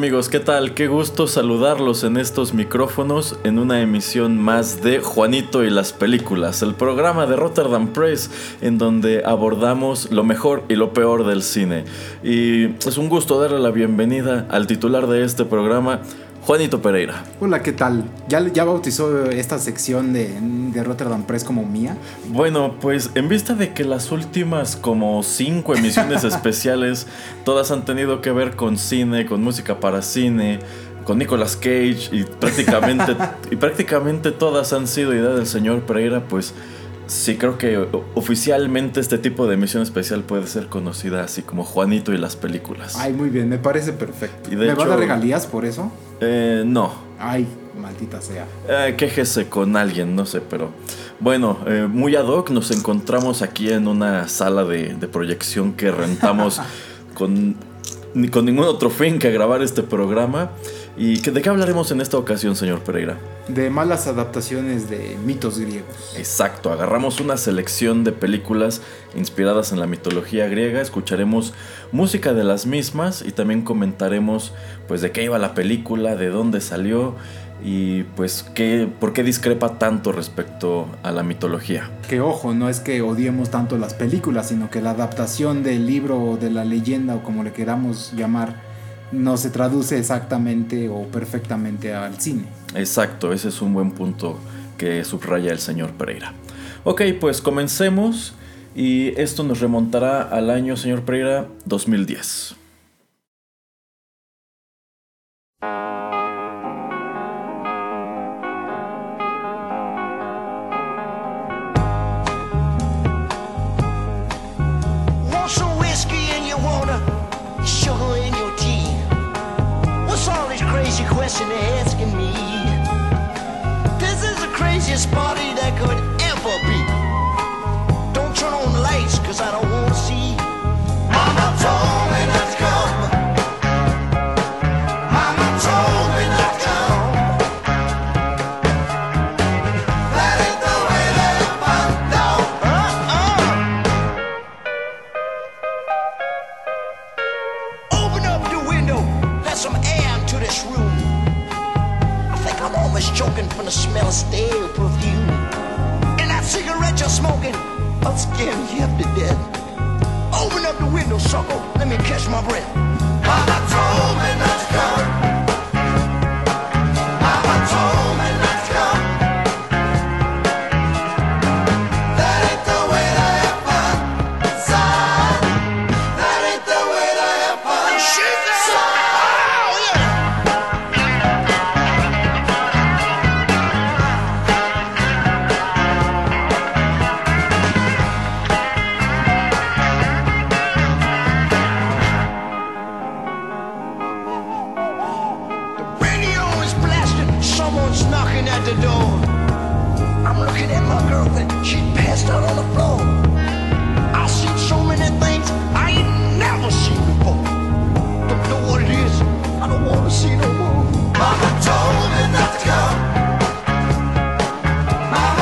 Amigos, ¿qué tal? Qué gusto saludarlos en estos micrófonos en una emisión más de Juanito y las películas, el programa de Rotterdam Press en donde abordamos lo mejor y lo peor del cine. Y es un gusto darle la bienvenida al titular de este programa, Juanito Pereira. Hola, ¿qué tal? ¿Ya, ya bautizó esta sección de, de, Rotterdam Press como mía? Bueno, pues en vista de que las últimas como cinco emisiones especiales, todas han tenido que ver con cine, con música para cine, con Nicolas Cage y prácticamente, y prácticamente todas han sido idea del señor Pereira, pues sí creo que oficialmente este tipo de emisión especial puede ser conocida así como Juanito y las películas. Ay, muy bien, me parece perfecto. ¿Me va a dar regalías por eso? Eh, no. Ay, maldita sea. Eh, quéjese con alguien, no sé, pero bueno, eh, muy ad hoc nos encontramos aquí en una sala de, de proyección que rentamos con, ni con ningún otro fin que grabar este programa. ¿Y de qué hablaremos en esta ocasión, señor Pereira? De malas adaptaciones de mitos griegos. Exacto, agarramos una selección de películas inspiradas en la mitología griega, escucharemos música de las mismas y también comentaremos pues de qué iba la película, de dónde salió y pues qué, por qué discrepa tanto respecto a la mitología. Que ojo, no es que odiemos tanto las películas, sino que la adaptación del libro o de la leyenda o como le queramos llamar no se traduce exactamente o perfectamente al cine. Exacto, ese es un buen punto que subraya el señor Pereira. Ok, pues comencemos y esto nos remontará al año, señor Pereira, 2010. response.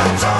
Mama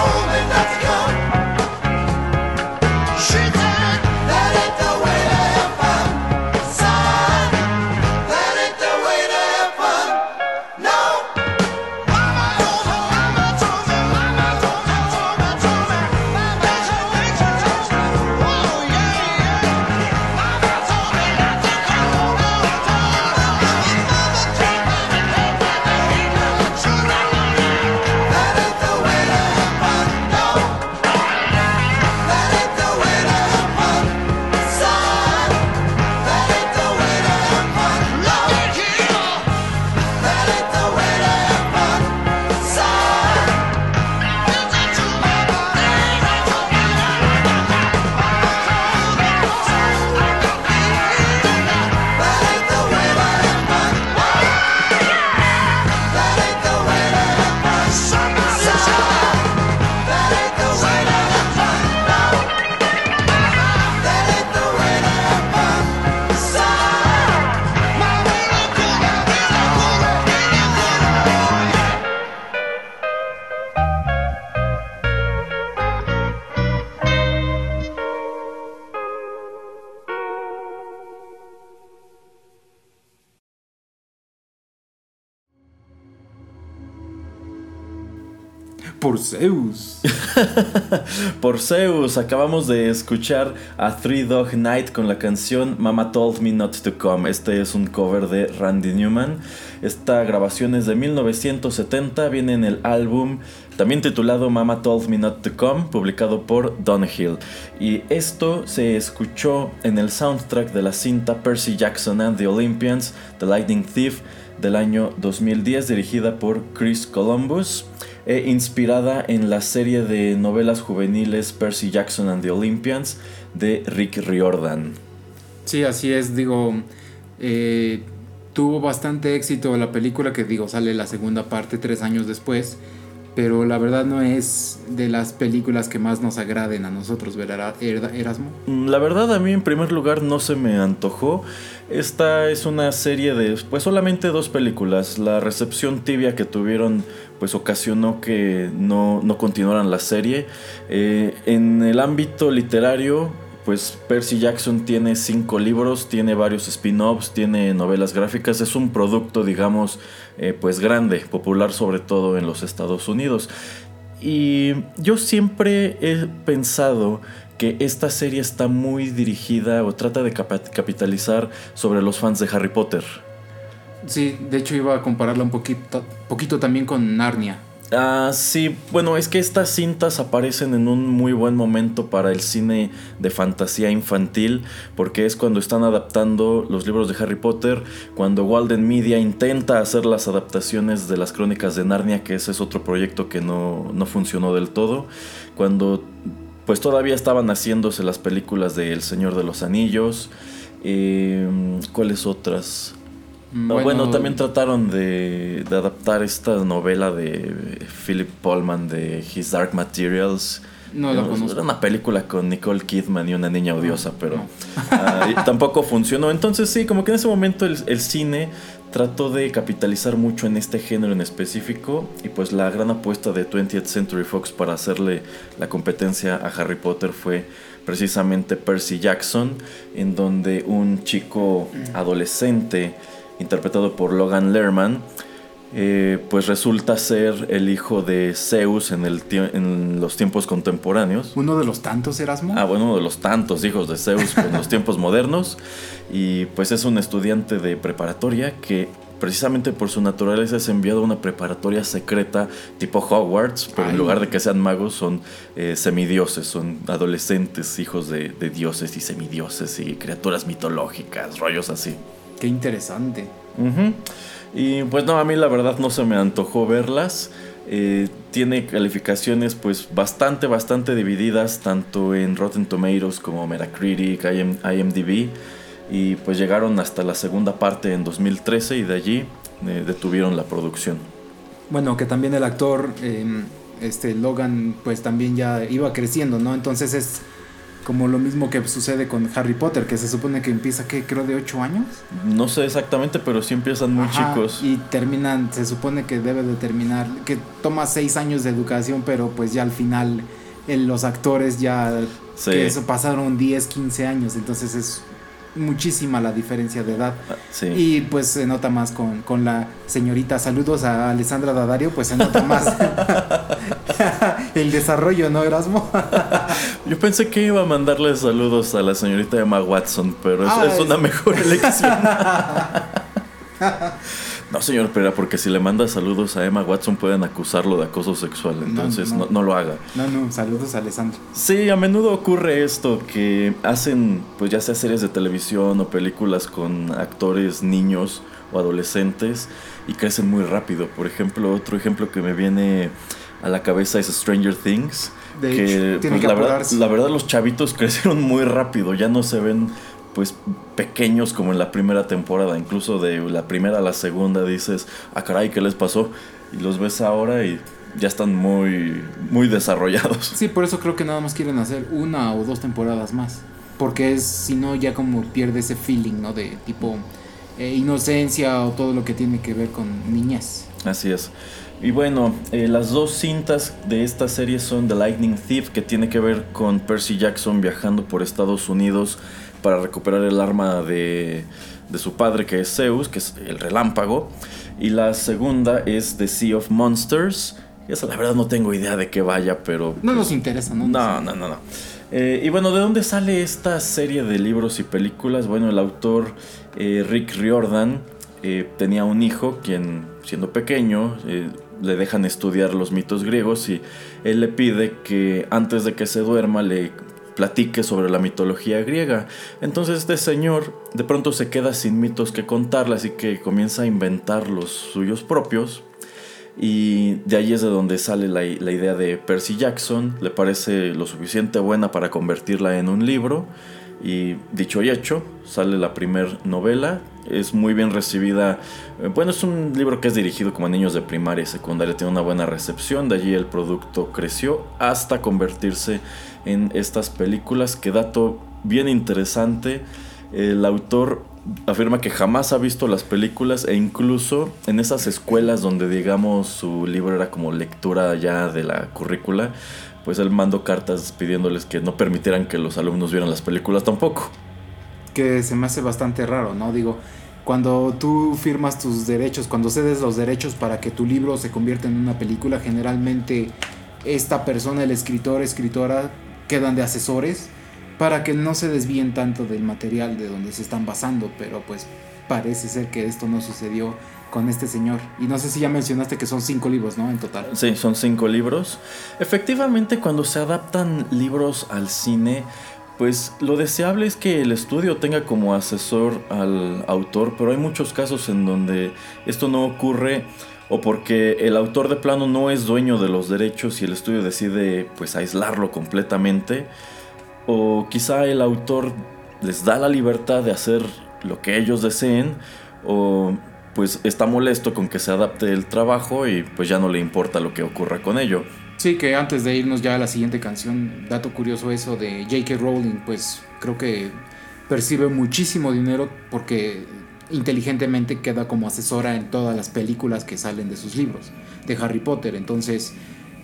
Zeus. Por Zeus, acabamos de escuchar a Three Dog Night con la canción Mama Told Me Not to Come. Este es un cover de Randy Newman. Esta grabación es de 1970, viene en el álbum también titulado Mama Told Me Not to Come, publicado por Hill. Y esto se escuchó en el soundtrack de la cinta Percy Jackson and the Olympians, The Lightning Thief, del año 2010, dirigida por Chris Columbus e inspirada en la serie de novelas juveniles Percy Jackson and the Olympians de Rick Riordan. Sí, así es, digo, eh, tuvo bastante éxito la película que digo, sale la segunda parte tres años después, pero la verdad no es de las películas que más nos agraden a nosotros, ¿verdad, Erasmo? Mm, la verdad a mí en primer lugar no se me antojó. Esta es una serie de pues solamente dos películas. La recepción tibia que tuvieron pues ocasionó que no, continuaran la serie. Eh, en el ámbito literario, pues Percy Jackson tiene cinco libros, tiene varios spin-offs, tiene novelas gráficas, es un producto, digamos, eh, pues grande, popular sobre todo en los Estados Unidos. Y yo siempre he pensado que esta serie está muy dirigida o trata de capitalizar sobre los fans de Harry Potter. Sí, de hecho iba a compararla un poquito, poquito también con Narnia. Ah, sí, bueno, es que estas cintas aparecen en un muy buen momento para el cine de fantasía infantil, porque es cuando están adaptando los libros de Harry Potter, cuando Walden Media intenta hacer las adaptaciones de las crónicas de Narnia, que ese es otro proyecto que no, no funcionó del todo, cuando pues todavía estaban haciéndose las películas de El Señor de los Anillos, eh, ¿cuáles otras? Bueno, también trataron de, adaptar esta novela de Philip Pullman de His Dark Materials. No, Era una película con Nicole Kidman y una niña odiosa, pero ah, tampoco funcionó. Entonces sí, como que en ese momento el, el, cine trató de capitalizar mucho en este género en específico y pues la gran apuesta de 20th Century Fox para hacerle la competencia a Harry Potter fue precisamente Percy Jackson, en donde un chico adolescente interpretado por Logan Lerman, eh, pues resulta ser el hijo de Zeus en, el en los tiempos contemporáneos. Uno de los tantos, Erasmo. Ah, bueno, uno de los tantos hijos de Zeus en los tiempos modernos. Y pues es un estudiante de preparatoria que precisamente por su naturaleza es enviado a una preparatoria secreta tipo Hogwarts, pero en lugar de que sean magos son eh, semidioses, son adolescentes, hijos de, dioses y semidioses y criaturas mitológicas, rollos así. Qué interesante. Y pues no, a mí la verdad no se me antojó verlas. Eh, tiene calificaciones pues bastante, bastante divididas, tanto en Rotten Tomatoes como Metacritic, IMDb. Y pues llegaron hasta la segunda parte en 2013 y de allí eh, detuvieron la producción. Bueno, que también el actor, em, este Logan, pues también ya iba creciendo, ¿no? Entonces es como lo mismo que sucede con Harry Potter, que se supone que empieza, ¿qué? Creo de 8 años. No sé exactamente, pero sí empiezan muy chicos. Y terminan, se supone que debe de terminar, que toma 6 años de educación, pero pues ya al final los actores ya que eso pasaron 10, 15 años, entonces es muchísima la diferencia de edad. Ah, y pues se nota más con, con, la señorita. Saludos a Alessandra Dadario, pues se nota más el desarrollo, ¿no, Erasmo? Yo pensé que iba a mandarle saludos a la señorita Emma Watson, pero es, ah, es una mejor elección. No, señor pero porque si le manda saludos a Emma Watson pueden acusarlo de acoso sexual, entonces no, lo haga. No, no, saludos a Alessandro. Sí, a menudo ocurre esto, que hacen pues ya sea series de televisión o películas con actores niños o adolescentes y crecen muy rápido. Por ejemplo, otro ejemplo que me viene a la cabeza es Stranger Things. De que, pues, la, verdad, la verdad los chavitos crecieron muy rápido, ya no se ven pues pequeños como en la primera temporada, incluso de la primera a la segunda dices, ah caray, ¿qué les pasó? Y los ves ahora y ya están muy, muy desarrollados. Sí, por eso creo que nada más quieren hacer una o dos temporadas más. Porque es, si no, ya como pierde ese feeling, ¿no? De tipo eh, inocencia o todo lo que tiene que ver con niñez. Así es. Y bueno, eh, las dos cintas de esta serie son The Lightning Thief, que tiene que ver con Percy Jackson viajando por Estados Unidos para recuperar el arma de, su padre, que es Zeus, que es el relámpago. Y la segunda es The Sea of Monsters, Eso la verdad no tengo idea de qué vaya, pero... No nos interesa, ¿no? No, no, no, no. Eh, y bueno, ¿de dónde sale esta serie de libros y películas? Bueno, el autor eh, Rick Riordan eh, tenía un hijo quien, siendo pequeño, le dejan estudiar los mitos griegos y él le pide que antes de que se duerma le platique sobre la mitología griega. Entonces este señor de pronto se queda sin mitos que contarle, así que comienza a inventar los suyos propios. Y de ahí es de donde sale la, idea de Percy Jackson. Le parece lo suficiente buena para convertirla en un libro. Y dicho y hecho, sale la primera novela. Es muy bien recibida. Eh, bueno, es un libro que es dirigido como a niños de primaria y secundaria. Tiene una buena recepción. De allí el producto creció hasta convertirse en estas películas. Que dato bien interesante. El autor afirma que jamás ha visto las películas e incluso en esas escuelas donde digamos su libro era como lectura ya de la currícula, pues él mandó cartas pidiéndoles que no permitieran que los alumnos vieran las películas tampoco. Que se me hace bastante raro, ¿no? Digo, cuando tú firmas tus derechos, cuando cedes los derechos para que tu libro se convierta en una película, generalmente esta persona, el escritor, escritora, quedan de asesores para que no se desvíen tanto del material de donde se están basando, pero pues parece ser que esto no sucedió con este señor. Y no sé si ya mencionaste que son cinco libros, ¿no? En total. Sí, son cinco libros. Efectivamente, cuando se adaptan libros al cine, pues lo deseable es que el estudio tenga como asesor al autor, pero hay muchos casos en donde esto no ocurre o porque el autor de plano no es dueño de los derechos y el estudio decide pues aislarlo completamente o quizá el autor les da la libertad de hacer lo que ellos deseen o pues está molesto con que se adapte el trabajo y pues ya no le importa lo que ocurra con ello. Sí, que antes de irnos ya a la siguiente canción, dato curioso eso de J.K. Rowling, pues creo que percibe muchísimo dinero porque inteligentemente queda como asesora en todas las películas que salen de sus libros de Harry Potter. Entonces,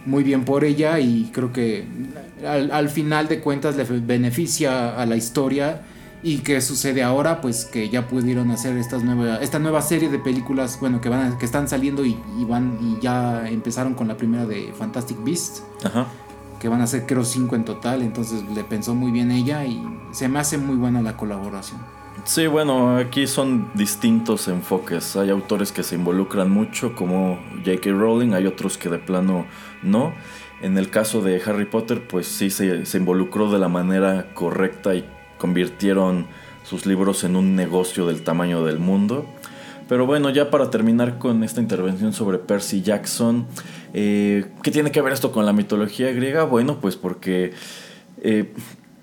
muy bien por ella y creo que al, final de cuentas le beneficia a la historia. Y que sucede ahora pues que ya pudieron hacer estas nueva, esta nueva serie de películas bueno que van que están saliendo y, van y ya empezaron con la primera de Fantastic Beasts. Que van a ser creo cinco en total. Entonces le pensó muy bien ella y se me hace muy buena la colaboración Sí, bueno, aquí son distintos enfoques. Hay autores que se involucran mucho, como J.K. Rowling, hay otros que de plano no. En el caso de Harry Potter, pues sí se, involucró de la manera correcta y convirtieron sus libros en un negocio del tamaño del mundo. Pero bueno, ya para terminar con esta intervención sobre Percy Jackson, eh, ¿qué tiene que ver esto con la mitología griega? Bueno, pues porque eh,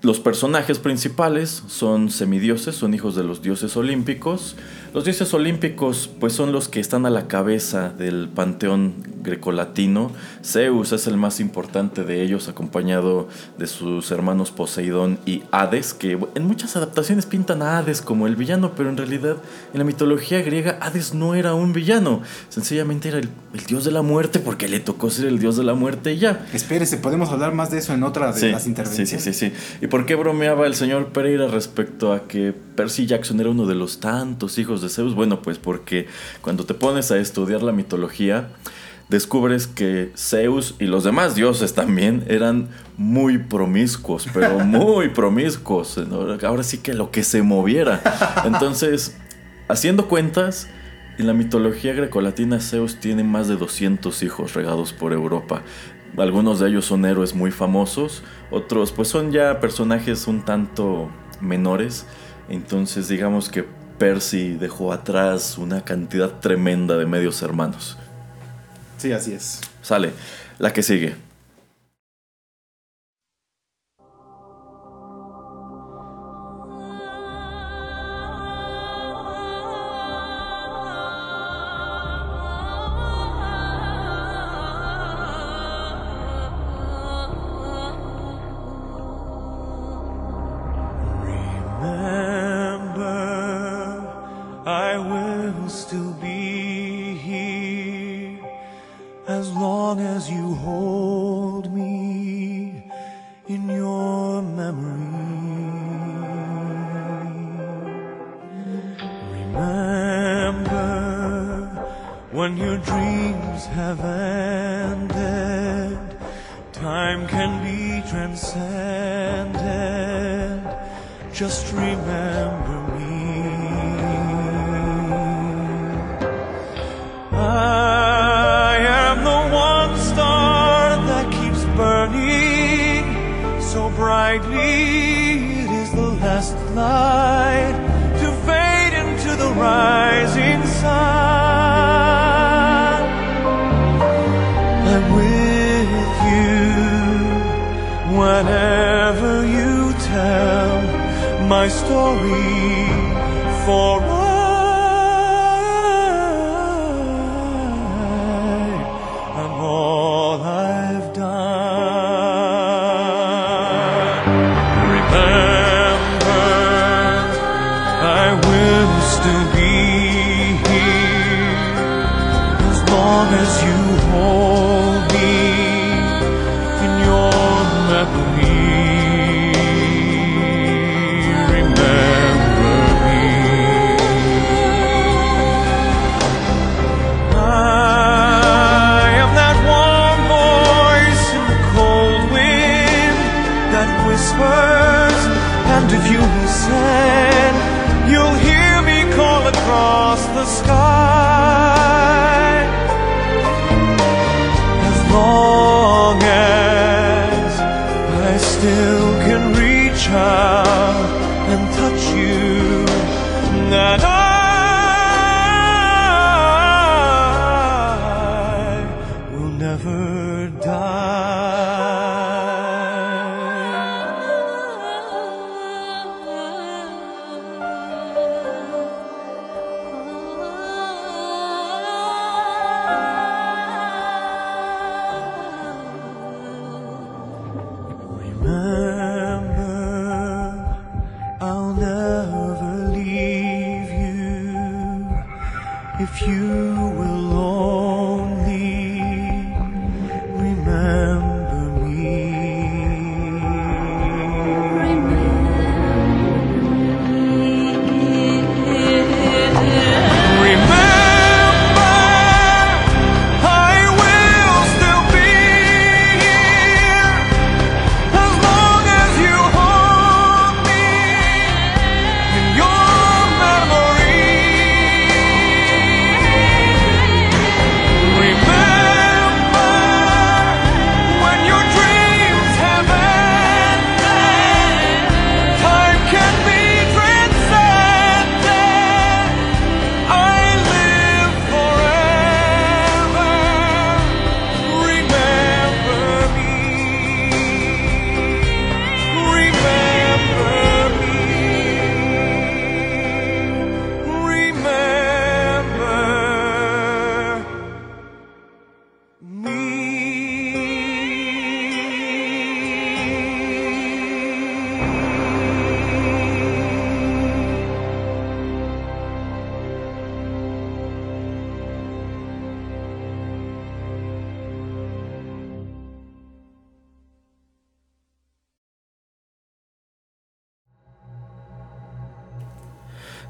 los personajes principales son semidioses, son hijos de los dioses olímpicos. Los dioses olímpicos pues son los que están a la cabeza del panteón grecolatino. Zeus es el más importante de ellos acompañado de sus hermanos Poseidón y Hades, que en muchas adaptaciones pintan a Hades como el villano, pero en realidad en la mitología griega Hades no era un villano, sencillamente era el, dios de la muerte porque le tocó ser el dios de la muerte y ya. Espérese, podemos hablar más de eso en otra de las intervenciones. Sí, sí, sí, sí. ¿Por qué bromeaba el señor Pereira respecto a que Percy Jackson era uno de los tantos hijos de Zeus? Bueno, pues porque cuando te pones a estudiar la mitología, descubres que Zeus y los demás dioses también eran muy promiscuos, pero muy promiscuos. Ahora sí que lo que se moviera. Entonces, haciendo cuentas, en la mitología grecolatina Zeus tiene más de 200 hijos regados por Europa. Algunos de ellos son héroes muy famosos, otros pues son ya personajes un tanto menores. Entonces digamos que Percy dejó atrás una cantidad tremenda de medios hermanos. Sí, así es. Sale, la que sigue. Time can be transcended. Just remember me. I am the one star that keeps burning so brightly. It is the last light to fade into the rising whenever you tell my story for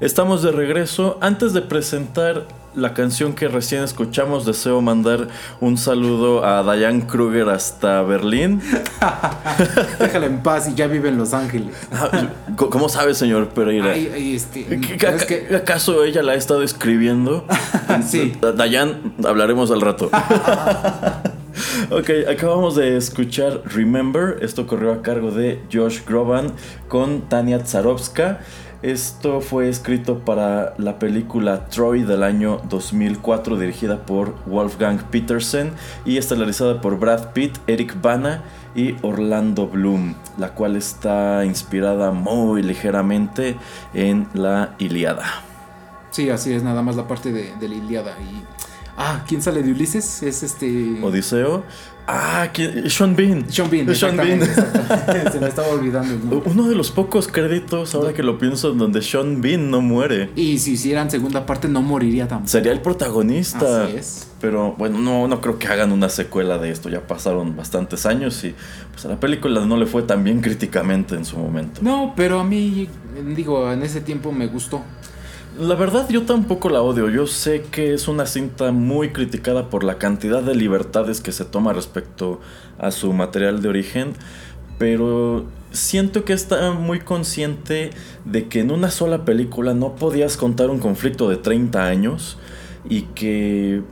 Estamos de regreso. Antes de presentar la canción que recién escuchamos, deseo mandar un saludo a Diane Kruger hasta Berlín. Déjala en paz y ya vive en Los Ángeles. ¿Cómo sabe, señor Pereira? Ay, ay, este, ¿Qué- qué- es que- ¿Acaso ella la ha estado escribiendo? Sí. Dayan, hablaremos al rato. ok, acabamos de escuchar Remember. Esto corrió a cargo de Josh Groban con Tania Tsarovska. Esto fue escrito para la película Troy del año 2004, dirigida por Wolfgang Petersen y estelarizada por Brad Pitt, Eric Bana y Orlando Bloom, la cual está inspirada muy ligeramente en la Iliada. Sí, así es, nada más la parte de, de la Iliada. Y, ah, ¿quién sale de Ulises? Es este. Odiseo. Ah, ¿quién? Sean Bean. Sean Bean. Sean Bean. Se me estaba olvidando el nombre. Uno de los pocos créditos, ahora que lo pienso, en donde Sean Bean no muere. Y si hicieran segunda parte, no moriría tampoco. Sería el protagonista. Así es. Pero bueno, no, no creo que hagan una secuela de esto. Ya pasaron bastantes años y pues a la película no le fue tan bien críticamente en su momento. No, pero a mí, digo, en ese tiempo me gustó. La verdad yo tampoco la odio. Yo sé que es una cinta muy criticada por la cantidad de libertades que se toma respecto a su material de origen. Pero siento que está muy consciente de que en una sola película no podías contar un conflicto de 30 años y que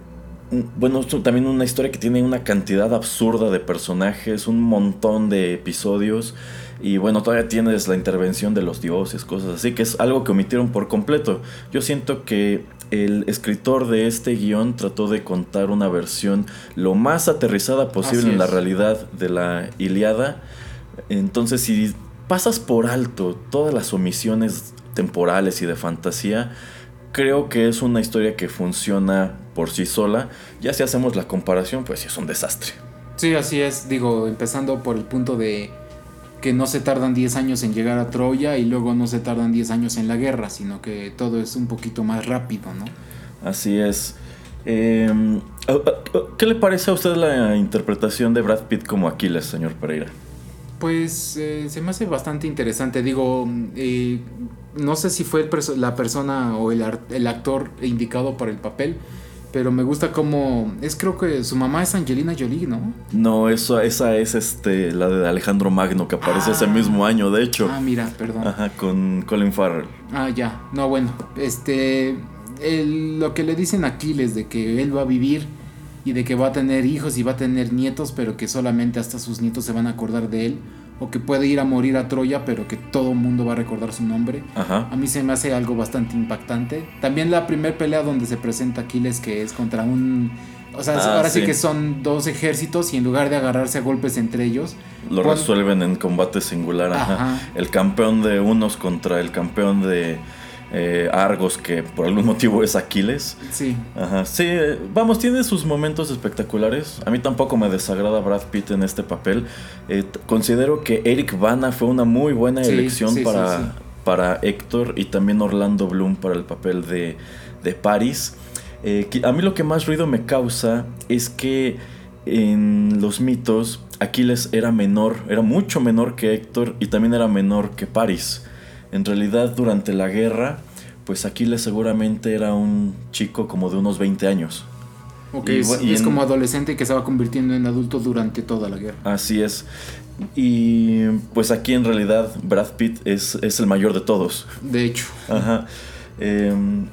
bueno, también una historia que tiene una cantidad absurda de personajes, un montón de episodios. Y bueno, todavía tienes la intervención de los dioses, cosas así, que es algo que omitieron por completo. Yo siento que el escritor de este guion trató de contar una versión lo más aterrizada posible en la realidad de la Iliada. Entonces, si pasas por alto todas las omisiones temporales y de fantasía, creo que es una historia que funciona por sí sola. Ya si hacemos la comparación, pues es un desastre. Sí, así es. Digo, empezando por el punto de que no se tardan 10 años en llegar a Troya y luego no se tardan 10 años en la guerra, sino que todo es un poquito más rápido, ¿no? Así es. Em, ¿Qué le parece a usted la interpretación de Brad Pitt como Aquiles, señor Pereira? Pues eh, se me hace bastante interesante. Digo, eh, no sé si fue la persona o el, el, actor indicado para el papel, pero me gusta como es creo que su mamá es Angelina Jolie, ¿no? No, eso, esa es este la de Alejandro Magno que aparece ese ah. mismo año, de hecho. Ah, mira, perdón. Ajá, con Colin Farrell. Ah, ya. No, bueno, este lo que le dicen a Aquiles de que él va a vivir y de que va a tener hijos y va a tener nietos, pero que solamente hasta sus nietos se van a acordar de él o que puede ir a morir a Troya, pero que todo mundo va a recordar su nombre. A mí se me hace algo bastante impactante. También la primera pelea donde se presenta Aquiles, que es contra un... O sea, ah, ahora sí. que son dos ejércitos y en lugar de agarrarse a golpes entre ellos... Lo resuelven en combate singular. El campeón de unos contra el campeón de eh, Argos, que por algún motivo es Aquiles. Sí. Ajá. Sí, eh, vamos, tiene sus momentos espectaculares. A mí tampoco me desagrada Brad Pitt en este papel. Eh, considero que Eric Bana fue una muy buena elección para, para Héctor y también Orlando Bloom para el papel de, de Paris. a mí lo que más ruido me causa es que en los mitos Aquiles era menor, era mucho menor que Héctor y también era menor que Paris. En realidad, durante la guerra, pues Aquiles seguramente era un chico como de unos 20 años. Ok, y, es, como adolescente que se va convirtiendo en adulto durante toda la guerra. Así es. Y pues aquí en realidad Brad Pitt es, el mayor de todos. De hecho. Ajá. Em,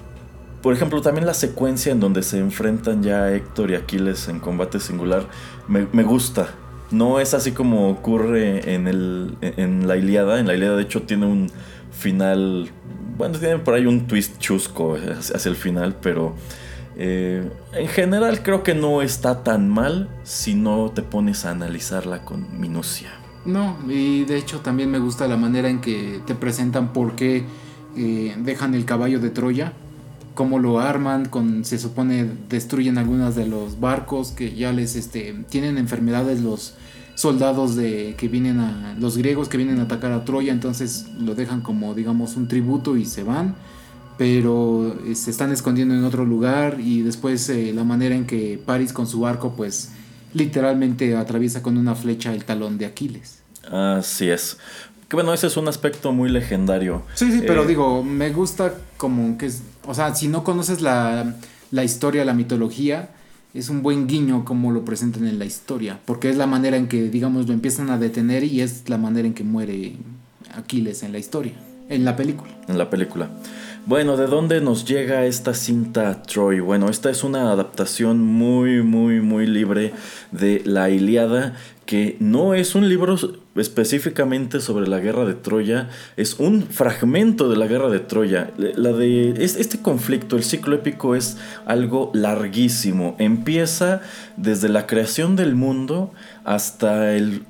por ejemplo, también la secuencia en donde se enfrentan ya Héctor y Aquiles en combate singular me, me gusta. No es así como ocurre en, el, en la Iliada. En la Iliada, de hecho, tiene un final. Bueno, tiene por ahí un twist chusco hacia el final, pero eh, en general creo que no está tan mal si no te pones a analizarla con minucia. No, y de hecho también me gusta la manera en que te presentan por qué eh, dejan el caballo de Troya, cómo lo arman, con, se supone destruyen algunos de los barcos que ya les este, tienen enfermedades los soldados de, que vienen a los griegos que vienen a atacar a Troya, entonces lo dejan como digamos un tributo y se van, pero eh, se están escondiendo en otro lugar y después eh, la manera en que Paris con su arco pues literalmente atraviesa con una flecha el talón de Aquiles. Así es. Que bueno, ese es un aspecto muy legendario. Sí, sí, pero eh, digo, me gusta como que o sea, si no conoces la, la historia, la mitología, es un buen guiño como lo presentan en la historia, porque es la manera en que, digamos, lo empiezan a detener y es la manera en que muere Aquiles en la historia, en la película. En la película. Bueno, ¿de dónde nos llega esta cinta Troy? Bueno, esta es una adaptación muy, muy, muy libre de La Iliada, que no es un libro específicamente sobre la guerra de Troya, es un fragmento de la guerra de Troya. La de este conflicto, el ciclo épico es algo larguísimo. Empieza desde la creación del mundo hasta el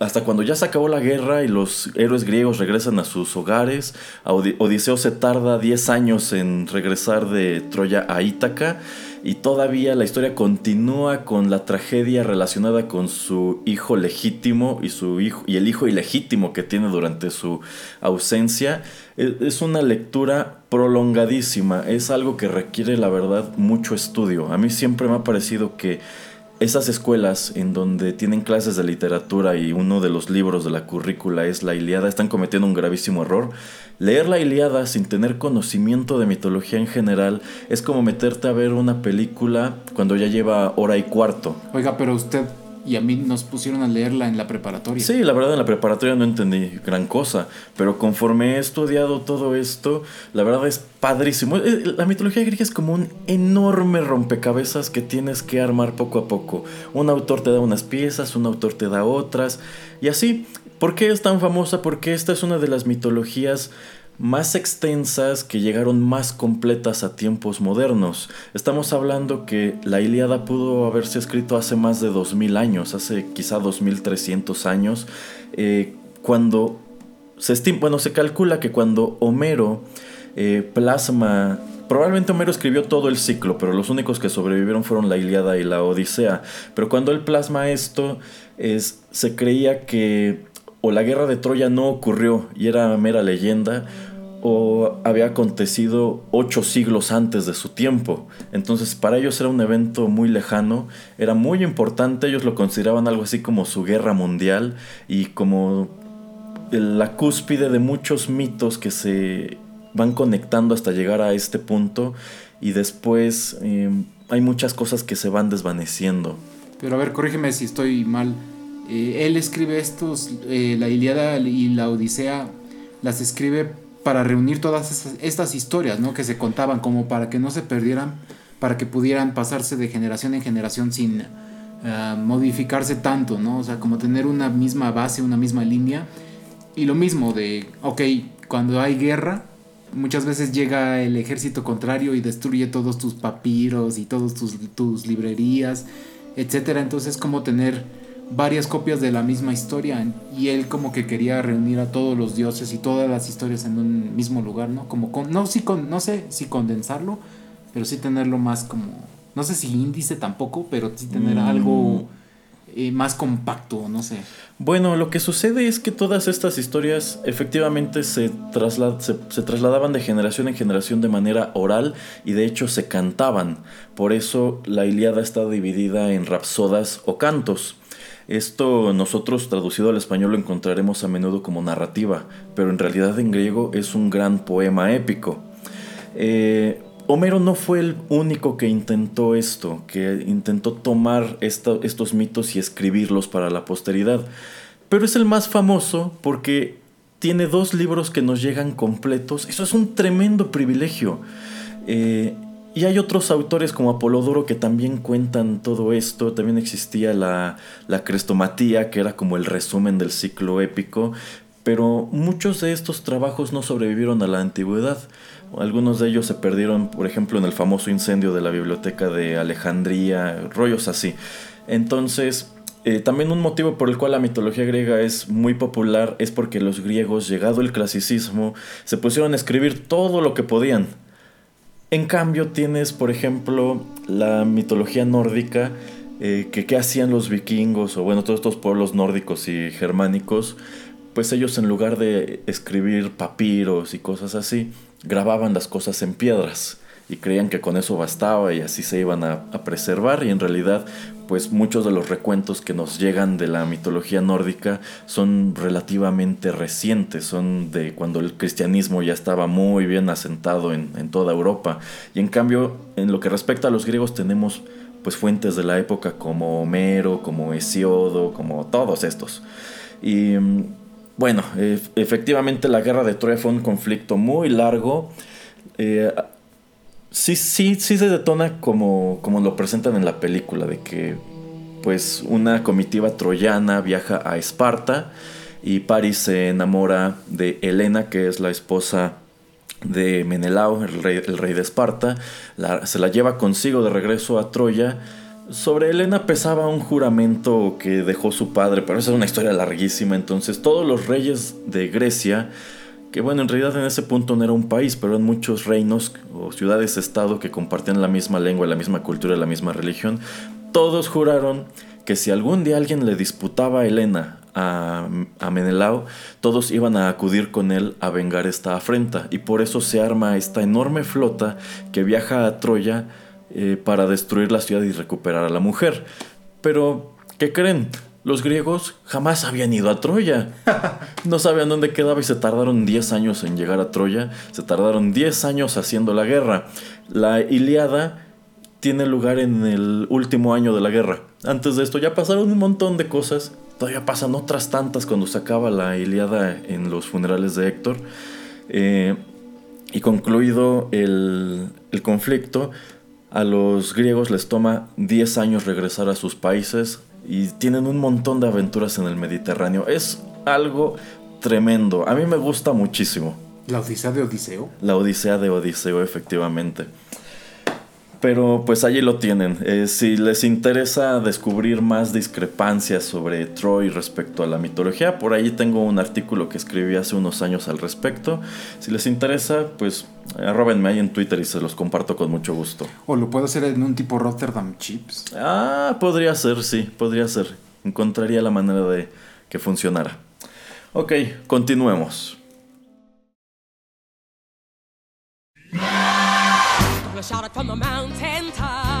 hasta cuando ya se acabó la guerra y los héroes griegos regresan a sus hogares, Odiseo se tarda 10 años en regresar de Troya a Ítaca y todavía la historia continúa con la tragedia relacionada con su hijo legítimo y su hijo y el hijo ilegítimo que tiene durante su ausencia. E, es una lectura prolongadísima, es algo que requiere la verdad mucho estudio. A mí siempre me ha parecido que esas escuelas en donde tienen clases de literatura y uno de los libros de la currícula es la Iliada, están cometiendo un gravísimo error. Leer la Iliada sin tener conocimiento de mitología en general es como meterte a ver una película cuando ya lleva hora y cuarto. Oiga, pero usted y a mí nos pusieron a leerla en la preparatoria. Sí, la verdad en la preparatoria no entendí gran cosa, pero conforme he estudiado todo esto, la verdad es padrísimo. Eh, la mitología griega es como un enorme rompecabezas que tienes que armar poco a poco. Un autor te da unas piezas, un autor te da otras, y así. ¿Por qué es tan famosa? Porque esta es una de las mitologías más extensas que llegaron más completas a tiempos modernos. Estamos hablando que la Ilíada pudo haberse escrito hace más de 2000 años, hace quizá 2300 años, eh, cuando se bueno, se calcula que cuando Homero eh, plasma Probablemente Homero escribió todo el ciclo, pero los únicos que sobrevivieron fueron la Ilíada y la Odisea. Pero cuando él plasma esto, es, se creía que o la guerra de Troya no ocurrió y era mera leyenda, o había acontecido ocho siglos antes de su tiempo. Entonces para ellos era un evento muy lejano, era muy importante, ellos lo consideraban algo así como su guerra mundial y como la cúspide de muchos mitos que se van conectando hasta llegar a este punto y después em, hay muchas cosas que se van desvaneciendo. Pero a ver, corrígeme si estoy mal. Eh, él escribe estos, eh, la Iliada y la Odisea, las escribe para reunir todas estas historias, ¿no? Que se contaban como para que no se perdieran, para que pudieran pasarse de generación en generación sin eh, modificarse tanto, ¿no? O sea, como tener una misma base, una misma línea. Y lo mismo de, ok, cuando hay guerra, muchas veces llega el ejército contrario y destruye todos tus papiros y todas tus, tus librerías, etcétera. Entonces, como tener varias copias de la misma historia y él como que quería reunir a todos los dioses y todas las historias en un mismo lugar, ¿no? Como con, no, sí, con, no sé si condensarlo, pero sí tenerlo más como, no sé si índice tampoco, pero sí tener mm. algo eh, más compacto, no sé. Bueno, lo que sucede es que todas estas historias efectivamente se, se, se trasladaban de generación en generación de manera oral y de hecho se cantaban. Por eso la Iliada está dividida en rapsodas o cantos. Esto nosotros traducido al español lo encontraremos a menudo como narrativa, pero en realidad en griego es un gran poema épico. Eh, Homero no fue el único que intentó esto, que intentó tomar estos mitos y escribirlos para la posteridad, pero es el más famoso porque tiene dos libros que nos llegan completos. Eso es un tremendo privilegio. Eh, y hay otros autores como Apolodoro que también cuentan todo esto. También existía la, la crestomatía, que era como el resumen del ciclo épico. Pero muchos de estos trabajos no sobrevivieron a la antigüedad. Algunos de ellos se perdieron, por ejemplo, en el famoso incendio de la biblioteca de Alejandría, rollos así. Entonces, eh, también un motivo por el cual la mitología griega es muy popular es porque los griegos, llegado el clasicismo, se pusieron a escribir todo lo que podían. En cambio tienes, por ejemplo, la mitología nórdica, eh, que qué hacían los vikingos o bueno, todos estos pueblos nórdicos y germánicos, pues ellos en lugar de escribir papiros y cosas así, grababan las cosas en piedras y creían que con eso bastaba y así se iban a, preservar y en realidad pues muchos de los recuentos que nos llegan de la mitología nórdica son relativamente recientes, son de cuando el cristianismo ya estaba muy bien asentado en, en toda Europa y en cambio en lo que respecta a los griegos tenemos pues fuentes de la época como Homero, como Hesiodo, como todos estos y bueno, efectivamente la guerra de Troya fue un conflicto muy largo. Eh, sí, sí, sí se detona como, como lo presentan en la película, de que pues una comitiva troyana viaja a Esparta y Paris se enamora de Helena, que es la esposa de Menelao, el rey, el rey de Esparta, se la lleva consigo de regreso a Troya. Sobre Helena pesaba un juramento que dejó su padre, pero esa es una historia larguísima, entonces todos los reyes de Grecia que bueno, en realidad en ese punto no era un país, pero eran muchos reinos o ciudades-estado que compartían la misma lengua, la misma cultura, la misma religión. Todos juraron que si algún día alguien le disputaba a Helena a, Menelao, todos iban a acudir con él a vengar esta afrenta. Y por eso se arma esta enorme flota que viaja a Troya eh, para destruir la ciudad y recuperar a la mujer. Pero, ¿qué creen? Los griegos jamás habían ido a Troya. No sabían dónde quedaba y se tardaron 10 años en llegar a Troya. Se tardaron 10 años haciendo la guerra. La Iliada tiene lugar en el último año de la guerra. Antes de esto ya pasaron un montón de cosas. Todavía pasan otras tantas cuando se acaba la Iliada en los funerales de Héctor. Eh, y concluido el, el conflicto, a los griegos les toma 10 años regresar a sus países y tienen un montón de aventuras en el Mediterráneo. Es algo tremendo. A mí me gusta muchísimo. ¿La Odisea de Odiseo? La Odisea de Odiseo, efectivamente. Pero pues allí lo tienen. Eh, si les interesa descubrir más discrepancias sobre Troy respecto a la mitología, por ahí tengo un artículo que escribí hace unos años al respecto. Si les interesa, pues arrobenme ahí en Twitter y se los comparto con mucho gusto. ¿O lo puedo hacer en un tipo Rotterdam Chips? Ah, podría ser, sí, podría ser. Encontraría la manera de que funcionara. Ok, continuemos. shouted from the mountain top.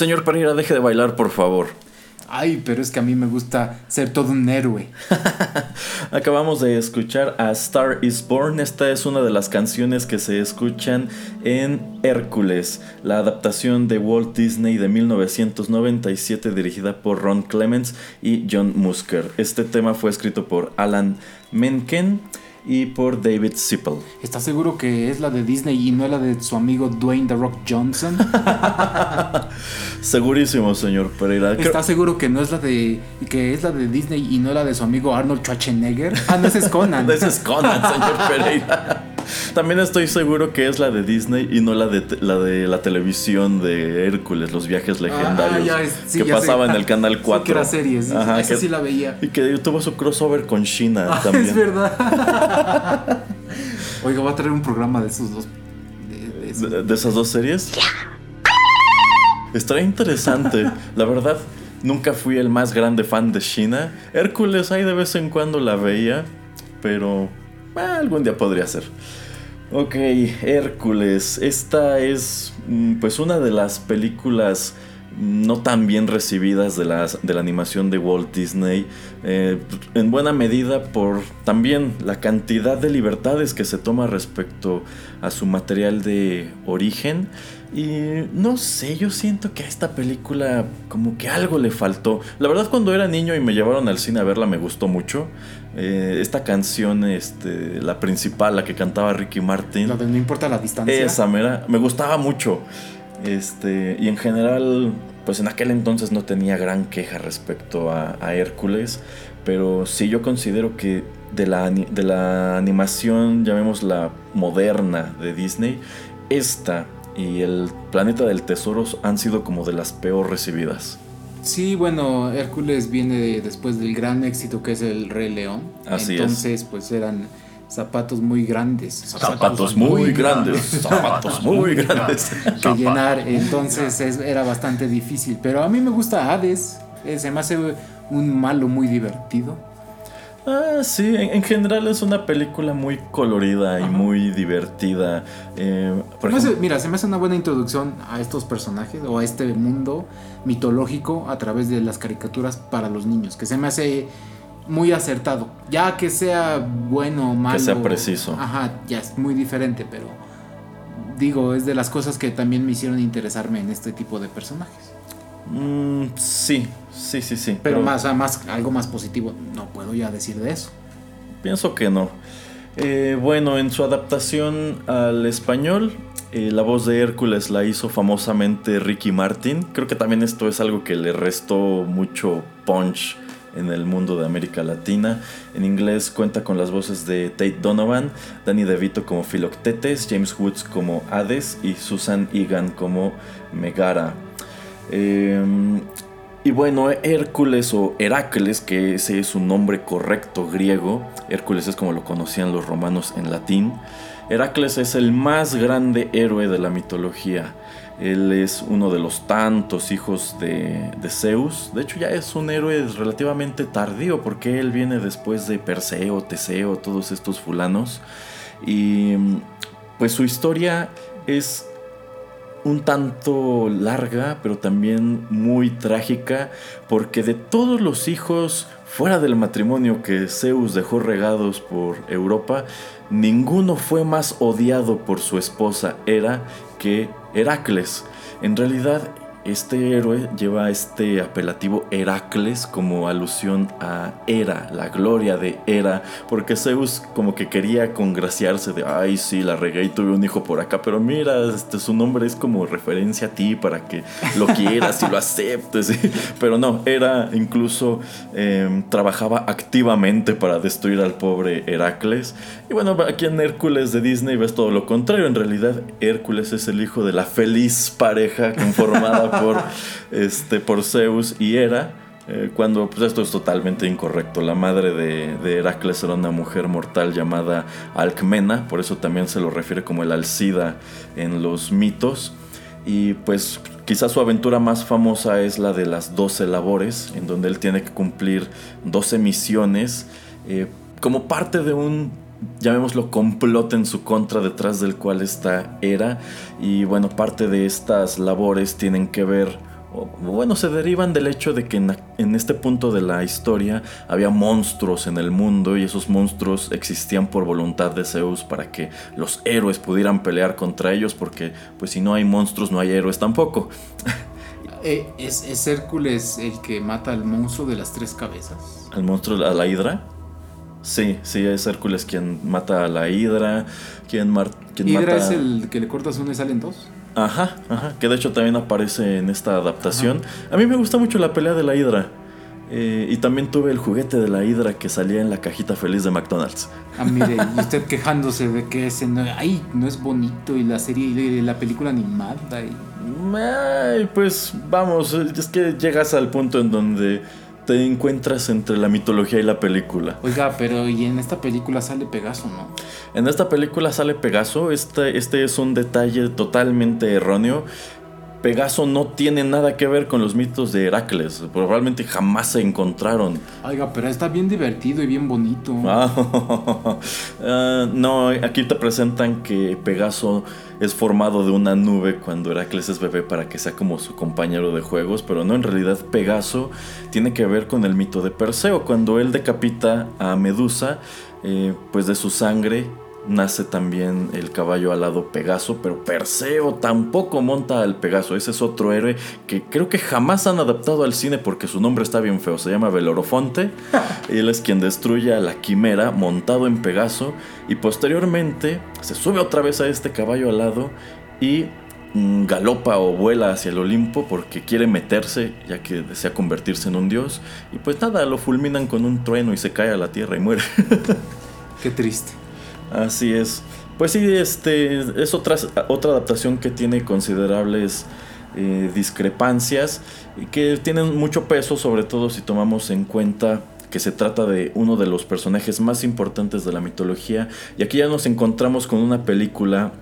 Señor Pereira, deje de bailar, por favor. Ay, pero es que a mí me gusta ser todo un héroe. Acabamos de escuchar a Star is Born. Esta es una de las canciones que se escuchan en Hércules, la adaptación de Walt Disney de 1997 dirigida por Ron Clements y John Musker. Este tema fue escrito por Alan Menken y por David Zippel. ¿Estás seguro que es la de Disney y no la de su amigo Dwayne The Rock Johnson? Segurísimo, señor Pereira. ¿Estás seguro que no es la de que es la de Disney y no la de su amigo Arnold Schwarzenegger? Ah, no, ese es Conan. ese es Conan, señor Pereira. También estoy seguro que es la de Disney y no la de la de la televisión de Hércules, los viajes ah, legendarios que pasaba en el canal 4. Sí, que era series, esa sí la veía. Y que tuvo su crossover con China ah, también. Es verdad. Oiga, va a traer un programa de esos dos. De, esas dos series. Estaría interesante. la verdad, nunca fui el más grande fan de China. Hércules ahí de vez en cuando la veía, pero eh, algún día podría ser. Ok, Hércules. Esta es mm, pues una de las películas no tan bien recibidas de, las, de la animación de Walt Disney, eh, en buena medida por también la cantidad de libertades que se toma respecto a su material de origen. Y no sé, yo siento que a esta película como que algo le faltó. La verdad cuando era niño y me llevaron al cine a verla me gustó mucho. Eh, esta canción, este, la principal, la que cantaba Ricky Martin. La de No importa la distancia. Esa, mera, me gustaba mucho. Este, y en general, pues en aquel entonces no tenía gran queja respecto a, a Hércules, pero sí yo considero que de la, de la animación, llamémosla moderna de Disney, esta y el Planeta del Tesoro han sido como de las peor recibidas. Sí, bueno, Hércules viene después del gran éxito que es el Rey León. Así Entonces, pues eran zapatos muy grandes. Zapatos, muy, grandes, zapatos muy grandes. que llenar, entonces era bastante difícil. Pero a mí me gusta Hades, eh, se me hace un malo muy divertido. Ah, sí, en, general es una película muy colorida y muy divertida. Eh, mira, se me hace una buena introducción a estos personajes o a este mundo mitológico a través de las caricaturas para los niños, que se me hace muy acertado. Ya que sea bueno o malo. Que sea preciso. Ajá, ya es muy diferente, pero digo, es de las cosas que también me hicieron interesarme en este tipo de personajes. Mm, sí, sí, sí, sí. Pero, más, más, algo más positivo, no puedo ya decir de eso. Pienso que no. Eh, bueno, en su adaptación al español, eh, la voz de Hércules la hizo famosamente Ricky Martin. Creo que también esto es algo que le restó mucho punch en el mundo de América Latina. En inglés cuenta con las voces de Tate Donovan, Danny DeVito como Philoctetes, James Woods como Hades y Susan Egan como Megara. Em, y bueno, Hércules o Heracles, que ese es su nombre correcto griego, Hércules es como lo conocían los romanos en latín, Heracles es el más grande héroe de la mitología. Él es uno de los tantos hijos de, de, Zeus. De hecho ya es un héroe relativamente tardío porque él viene después de Perseo, Teseo, todos estos fulanos. Y pues su historia es un tanto larga, pero también muy trágica, porque de todos los hijos fuera del matrimonio que Zeus dejó regados por Europa, ninguno fue más odiado por su esposa Hera que Heracles. En realidad, este héroe lleva este apelativo Heracles como alusión a Hera, la gloria de Hera, porque Zeus como que quería congraciarse de, ay sí, la regué y tuve un hijo por acá, pero mira, este, su nombre es como referencia a ti para que lo quieras y lo aceptes, pero no, Hera incluso em, trabajaba activamente para destruir al pobre Heracles. Y bueno, aquí en Hércules de Disney ves todo lo contrario, en realidad Hércules es el hijo de la feliz pareja conformada por, este, por Zeus y Hera. Eh, cuando pues esto es totalmente incorrecto. La madre de, Heracles era una mujer mortal llamada Alcmena, por eso también se lo refiere como el Alcida en los mitos. Y pues quizás su aventura más famosa es la de las 12 labores, en donde él tiene que cumplir 12 misiones eh, como parte de un llamémoslo complot en su contra detrás del cual está Hera y bueno parte de estas labores tienen que ver bueno se derivan del hecho de que en, este punto de la historia había monstruos en el mundo y esos monstruos existían por voluntad de Zeus para que los héroes pudieran pelear contra ellos porque pues si no hay monstruos no hay héroes tampoco eh, ¿Es, ¿Es Hércules el que mata al monstruo de las tres cabezas? ¿Al monstruo, a la hidra? Sí, sí, es Hércules quien mata a la Hidra, quien, mar ¿Hidra es el que le cortas uno y salen dos? Ajá, ajá, que de hecho también aparece en esta adaptación. A mí me gusta mucho la pelea de la Hidra. Eh, y también tuve el juguete de la Hidra que salía en la cajita feliz de McDonald's. Ah, mire, y usted quejándose de que ese no, ay, no es bonito y la serie y la película animada. Y... Ay, pues vamos, es que llegas al punto en donde te encuentras entre la mitología y la película. Oiga, pero y en esta película sale Pegaso, ¿no? En esta película sale Pegaso, este, este es un detalle totalmente erróneo. Pegaso no tiene nada que ver con los mitos de Heracles. Probablemente jamás se encontraron. Oiga, pero está bien divertido y bien bonito. Ah, no, aquí te presentan que Pegaso es formado de una nube cuando Heracles es bebé para que sea como su compañero de juegos, pero no, en realidad Pegaso tiene que ver con el mito de Perseo. Cuando él decapita a Medusa, eh, pues de su sangre nace también el caballo alado Pegaso, pero Perseo tampoco monta al Pegaso. Ese es otro héroe que creo que jamás han adaptado al cine porque su nombre está bien feo. Se llama Belorofonte. Él es quien destruye a la quimera montado en Pegaso y posteriormente se sube otra vez a este caballo alado y mm, galopa o vuela hacia el Olimpo porque quiere meterse, ya que desea convertirse en un dios. Y pues nada, lo fulminan con un trueno y se cae a la tierra y muere. Qué triste. Así es. Pues sí, este es otra, otra adaptación que tiene considerables eh, discrepancias y que tienen mucho peso, sobre todo si tomamos en cuenta que se trata de uno de los personajes más importantes de la mitología. Y aquí ya nos encontramos con una película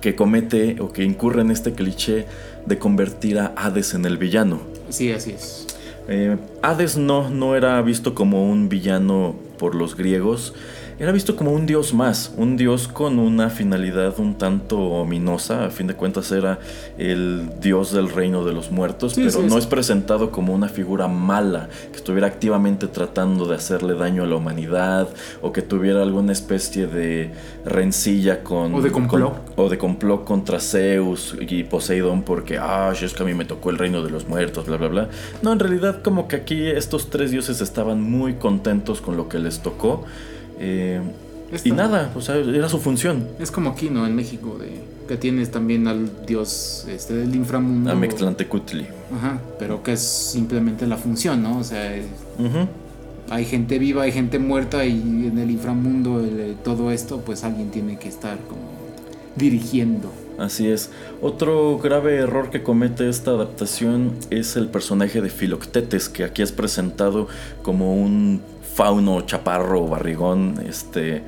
que comete o que incurre en este cliché de convertir a Hades en el villano. Sí, así es. Eh, Hades no, no era visto como un villano por los griegos, era visto como un dios más, un dios con una finalidad un tanto ominosa, a fin de cuentas era el dios del reino de los muertos, pero no es presentado como una figura mala, que estuviera activamente tratando de hacerle daño a la humanidad, o que tuviera alguna especie de rencilla con... O de complot. o de complot contra Zeus y Poseidón porque, ah, es que a mí me tocó el reino de los muertos, bla, bla, bla. No, en realidad como que aquí estos tres dioses estaban muy contentos con lo que les tocó. Eh, y nada, o sea, era su función. Es como aquí, ¿no? En México, de, que tienes también al dios este, del inframundo. Amextlantecutli. Ajá, pero que es simplemente la función, ¿no? O sea, hay gente viva, hay gente muerta y en el inframundo todo esto, pues alguien tiene que estar como dirigiendo. Así es. Otro grave error que comete esta adaptación es el personaje de Filoctetes, que aquí es presentado como un fauno, chaparro, barrigón, este,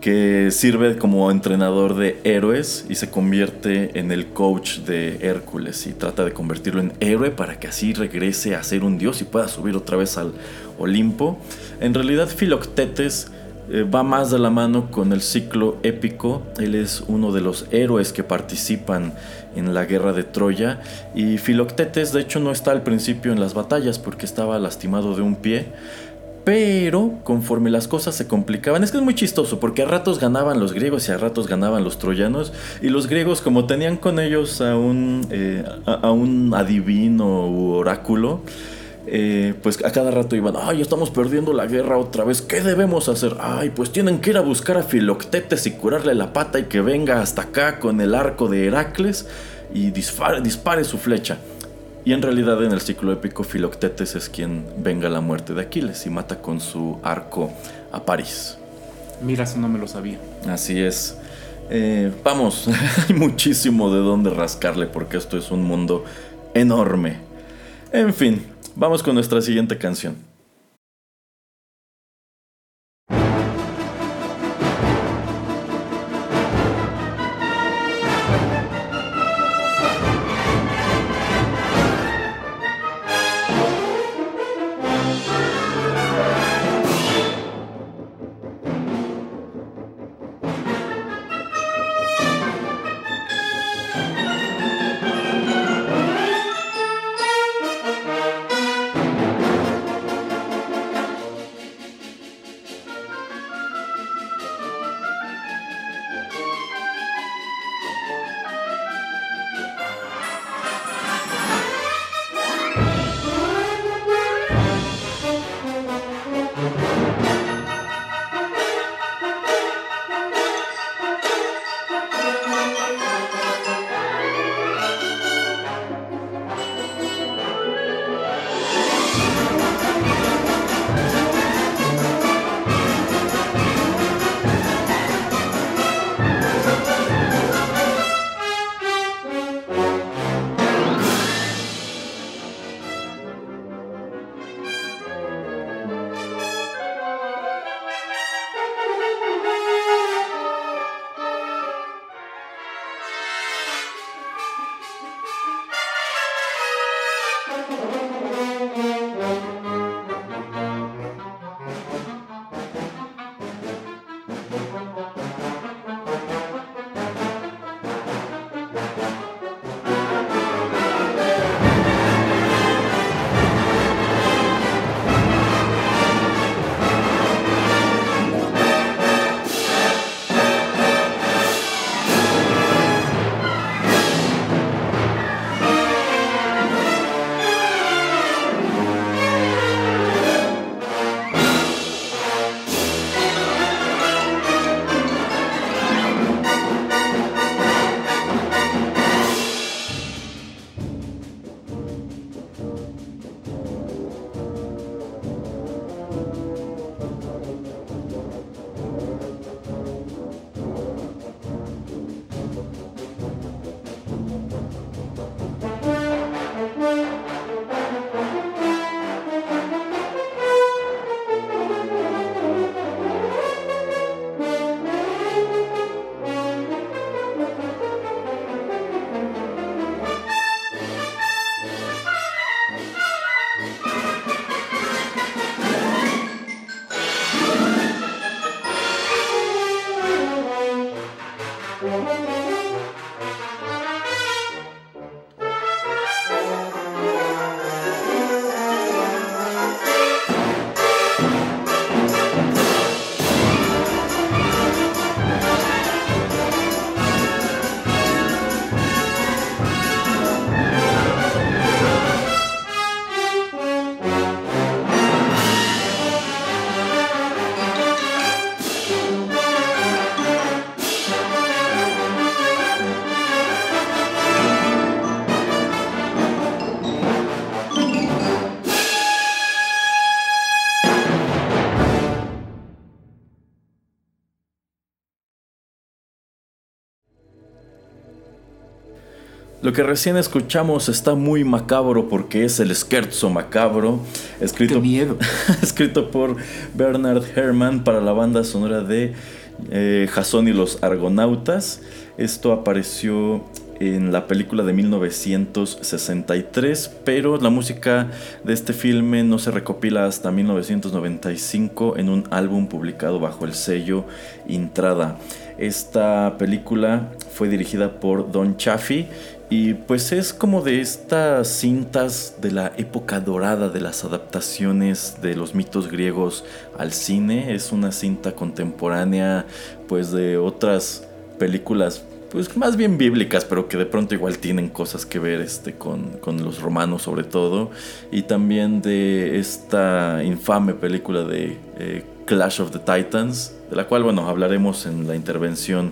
que sirve como entrenador de héroes y se convierte en el coach de Hércules y trata de convertirlo en héroe para que así regrese a ser un dios y pueda subir otra vez al Olimpo. En realidad Filoctetes eh, va más de la mano con el ciclo épico. Él es uno de los héroes que participan en la guerra de Troya y Filoctetes de hecho no está al principio en las batallas porque estaba lastimado de un pie pero conforme las cosas se complicaban, es que es muy chistoso porque a ratos ganaban los griegos y a ratos ganaban los troyanos. Y los griegos, como tenían con ellos a un, eh, a, un adivino u oráculo, eh, pues a cada rato iban, ay, estamos perdiendo la guerra otra vez, ¿qué debemos hacer? Ay, pues tienen que ir a buscar a Filoctetes y curarle la pata y que venga hasta acá con el arco de Heracles y dispare su flecha. Y en realidad en el ciclo épico Filoctetes es quien venga la muerte de Aquiles y mata con su arco a París. Mira, eso no me lo sabía. Así es. Eh, vamos, hay muchísimo de dónde rascarle porque esto es un mundo enorme. En fin, vamos con nuestra siguiente canción. Lo que recién escuchamos está muy macabro porque es el Scherzo macabro, escrito, miedo. escrito por Bernard Herrmann para la banda sonora de eh, Jason y los Argonautas. Esto apareció en la película de 1963, pero la música de este filme no se recopila hasta 1995 en un álbum publicado bajo el sello Intrada. Esta película fue dirigida por Don Chaffee y pues es como de estas cintas de la época dorada de las adaptaciones de los mitos griegos al cine. Es una cinta contemporánea pues de otras películas pues más bien bíblicas, pero que de pronto igual tienen cosas que ver este, con, con, los romanos sobre todo. Y también de esta infame película de eh, Clash of the Titans, de la cual bueno hablaremos en la intervención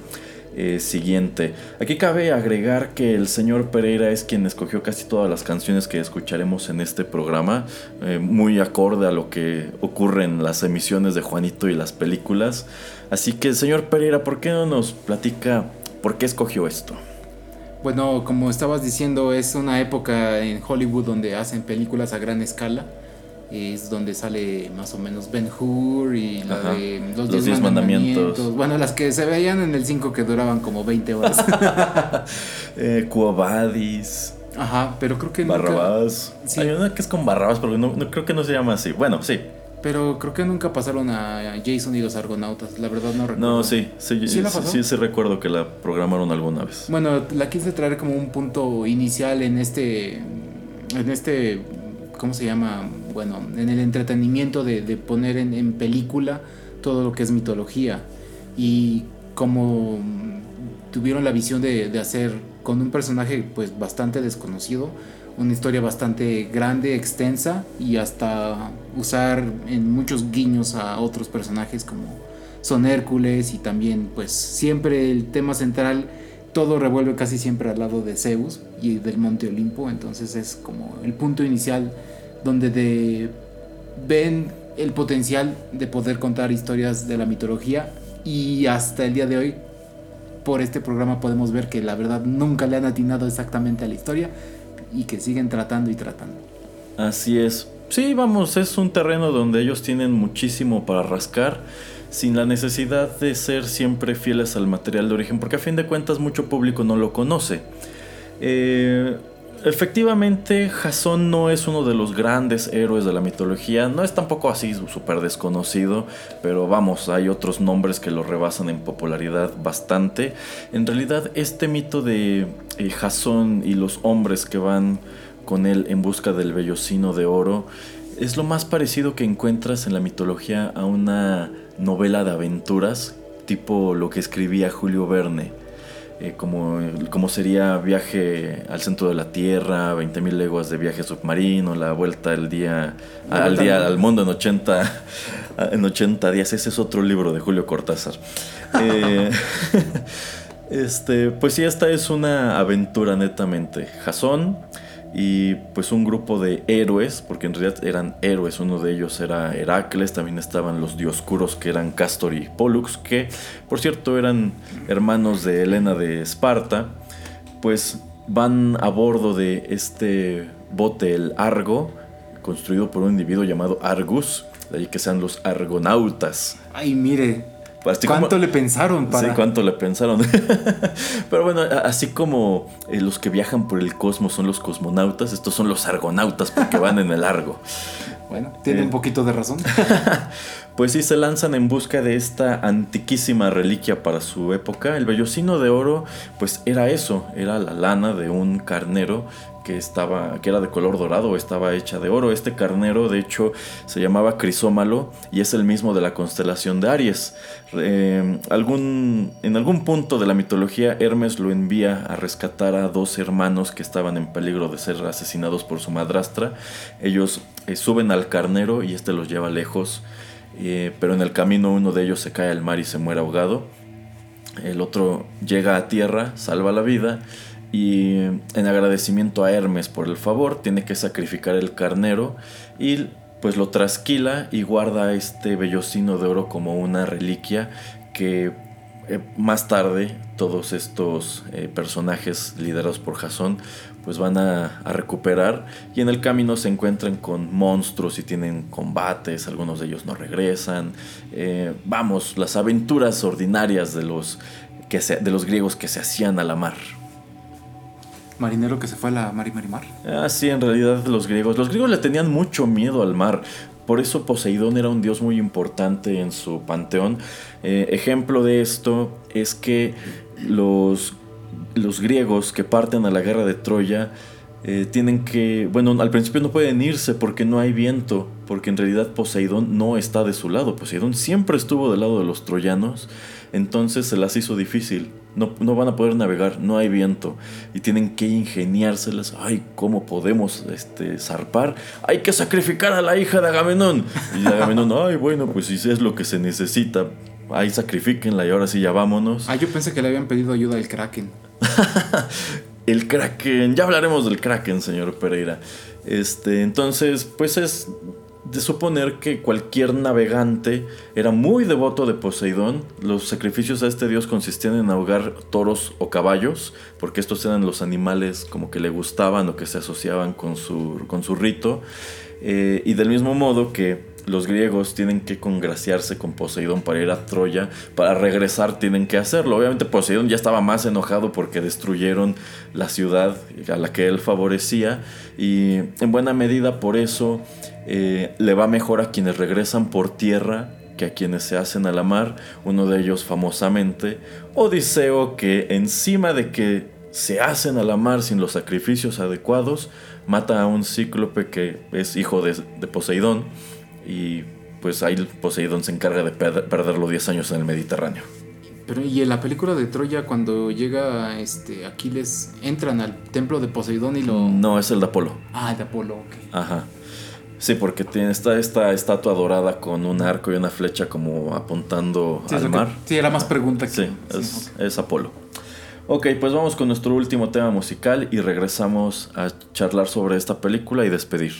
eh, siguiente. Aquí cabe agregar que el señor Pereira es quien escogió casi todas las canciones que escucharemos en este programa, eh, muy acorde a lo que ocurre en las emisiones de Juanito y las películas. Así que, señor Pereira, ¿por qué no nos platica por qué escogió esto? Bueno, como estabas diciendo, es una época en Hollywood donde hacen películas a gran escala es donde sale más o menos Ben Hur y la de los 10 mandamientos. Bueno, las que se veían en el 5 que duraban como 20 horas. eh, Ajá, pero creo que Barrabás. Sí. Hay una que es con Barrabás, pero no, creo que no se llama así. Bueno, sí. Pero creo que nunca pasaron a Jason y los Argonautas. La verdad no recuerdo. No, sí. Sí, ¿Sí, sí, sí recuerdo que la programaron alguna vez. Bueno, la quise traer como un punto inicial en este... En este... ¿Cómo se llama? Bueno, en el entretenimiento de, poner en, película todo lo que es mitología. Y como tuvieron la visión de, hacer con un personaje pues bastante desconocido, una historia bastante grande, extensa y hasta usar en muchos guiños a otros personajes como son Hércules y también pues siempre el tema central todo revuelve casi siempre al lado de Zeus y del Monte Olimpo, entonces es como el punto inicial donde de, ven el potencial de poder contar historias de la mitología y hasta el día de hoy por este programa podemos ver que la verdad nunca le han atinado exactamente a la historia y que siguen tratando y tratando. Así es. Sí, vamos, es un terreno donde ellos tienen muchísimo para rascar sin la necesidad de ser siempre fieles al material de origen, porque a fin de cuentas mucho público no lo conoce. Eh, Efectivamente, Jasón no es uno de los grandes héroes de la mitología, no es tampoco así súper desconocido, pero vamos, hay otros nombres que lo rebasan en popularidad bastante. En realidad, este mito de eh, Jasón y los hombres que van con él en busca del vellocino de oro es lo más parecido que encuentras en la mitología a una novela de aventuras, tipo lo que escribía Julio Verne eh, como, como, sería viaje al centro de la Tierra, 20.000 leguas de viaje submarino, la vuelta al día, al, día al mundo en 80, en 80 días. Ese es otro libro de Julio Cortázar. Eh, este, pues sí, esta es una aventura netamente. Jasón y pues un grupo de héroes, porque en realidad eran héroes, uno de ellos era Heracles, también estaban los dioscuros que eran Castor y Pollux, que por cierto eran hermanos de Helena de Esparta, pues van a bordo de este bote, el Argo, construido por un individuo llamado Argus, de ahí que sean los argonautas. Ay, mire, ¿Cuánto le pensaron para.? Sí, cuánto le pensaron. Pero bueno, así como eh, los que viajan por el cosmos son los cosmonautas, estos son los argonautas porque van en el largo. Bueno, tiene un poquito de razón. pues sí, se lanzan en busca de esta antiquísima reliquia para su época. El vellocino de oro, pues era eso, era la lana de un carnero que estaba que era de color dorado estaba hecha de oro. Este carnero de hecho se llamaba Crisómalo y es el mismo de la constelación de Aries. Eh, en algún punto de la mitología Hermes lo envía a rescatar a dos hermanos que estaban en peligro de ser asesinados por su madrastra. Ellos eh, suben al carnero y este los lleva lejos, eh, pero en el camino uno de ellos se cae al mar y se muere ahogado. El otro llega a tierra, salva la vida y en agradecimiento a Hermes por el favor tiene que sacrificar el carnero y pues lo trasquila y guarda este vellocino de oro como una reliquia que eh, más tarde todos estos eh, personajes liderados por Jason pues van a, recuperar y en el camino se encuentran con monstruos y tienen combates, algunos de ellos no regresan. Eh, vamos, las aventuras ordinarias de los, que de los griegos que se hacían a la mar. Marinero que se fue a la mar y mar. Ah, sí, en realidad los griegos. Los griegos le tenían mucho miedo al mar. Por eso Poseidón era un dios muy importante en su panteón. Eh, ejemplo de esto es que los, los griegos que parten a la guerra de Troya eh, tienen que, bueno, al principio no pueden irse porque no hay viento, porque en realidad Poseidón no está de su lado. Poseidón siempre estuvo del lado de los troyanos, entonces se las hizo difícil. No, no, van a poder navegar, no hay viento y tienen que ingeniárselas. Ay, ¿cómo podemos este, zarpar? Hay que sacrificar a la hija de Agamenón. Y Agamenón, ay, bueno, pues si es lo que se necesita, ahí sacrifíquenla y ahora sí ya vámonos. Ah, yo pensé que le habían pedido ayuda al Kraken. el Kraken, ya hablaremos del Kraken, señor Pereira. Este, entonces, pues es de suponer que cualquier navegante era muy devoto de Poseidón. Los sacrificios a este dios consistían en ahogar toros o caballos, porque estos eran los animales como que le gustaban o que se asociaban con su, con su rito. Eh, y del mismo modo que los griegos tienen que congraciarse con Poseidón para ir a Troya, para regresar tienen que hacerlo. Obviamente Poseidón ya estaba más enojado porque destruyeron la ciudad a la que él favorecía y en buena medida por eso eh, le va mejor a quienes regresan por tierra que a quienes se hacen a la mar, uno de ellos famosamente, Odiseo que encima de que se hacen a la mar sin los sacrificios adecuados, mata a un cíclope que es hijo de, de Poseidón y pues ahí Poseidón se encarga de perder los 10 años en el Mediterráneo. Pero y en la película de Troya cuando llega este Aquiles entran al templo de Poseidón y lo No, es el de Apolo. Ah, el de Apolo, ok. Ajá. Sí, porque tiene esta, esta estatua dorada con un arco y una flecha como apuntando al mar. sí, era más pregunta que. Sí, es, es Apolo. Ok, pues vamos con nuestro último tema musical y regresamos a charlar sobre esta película y despedir.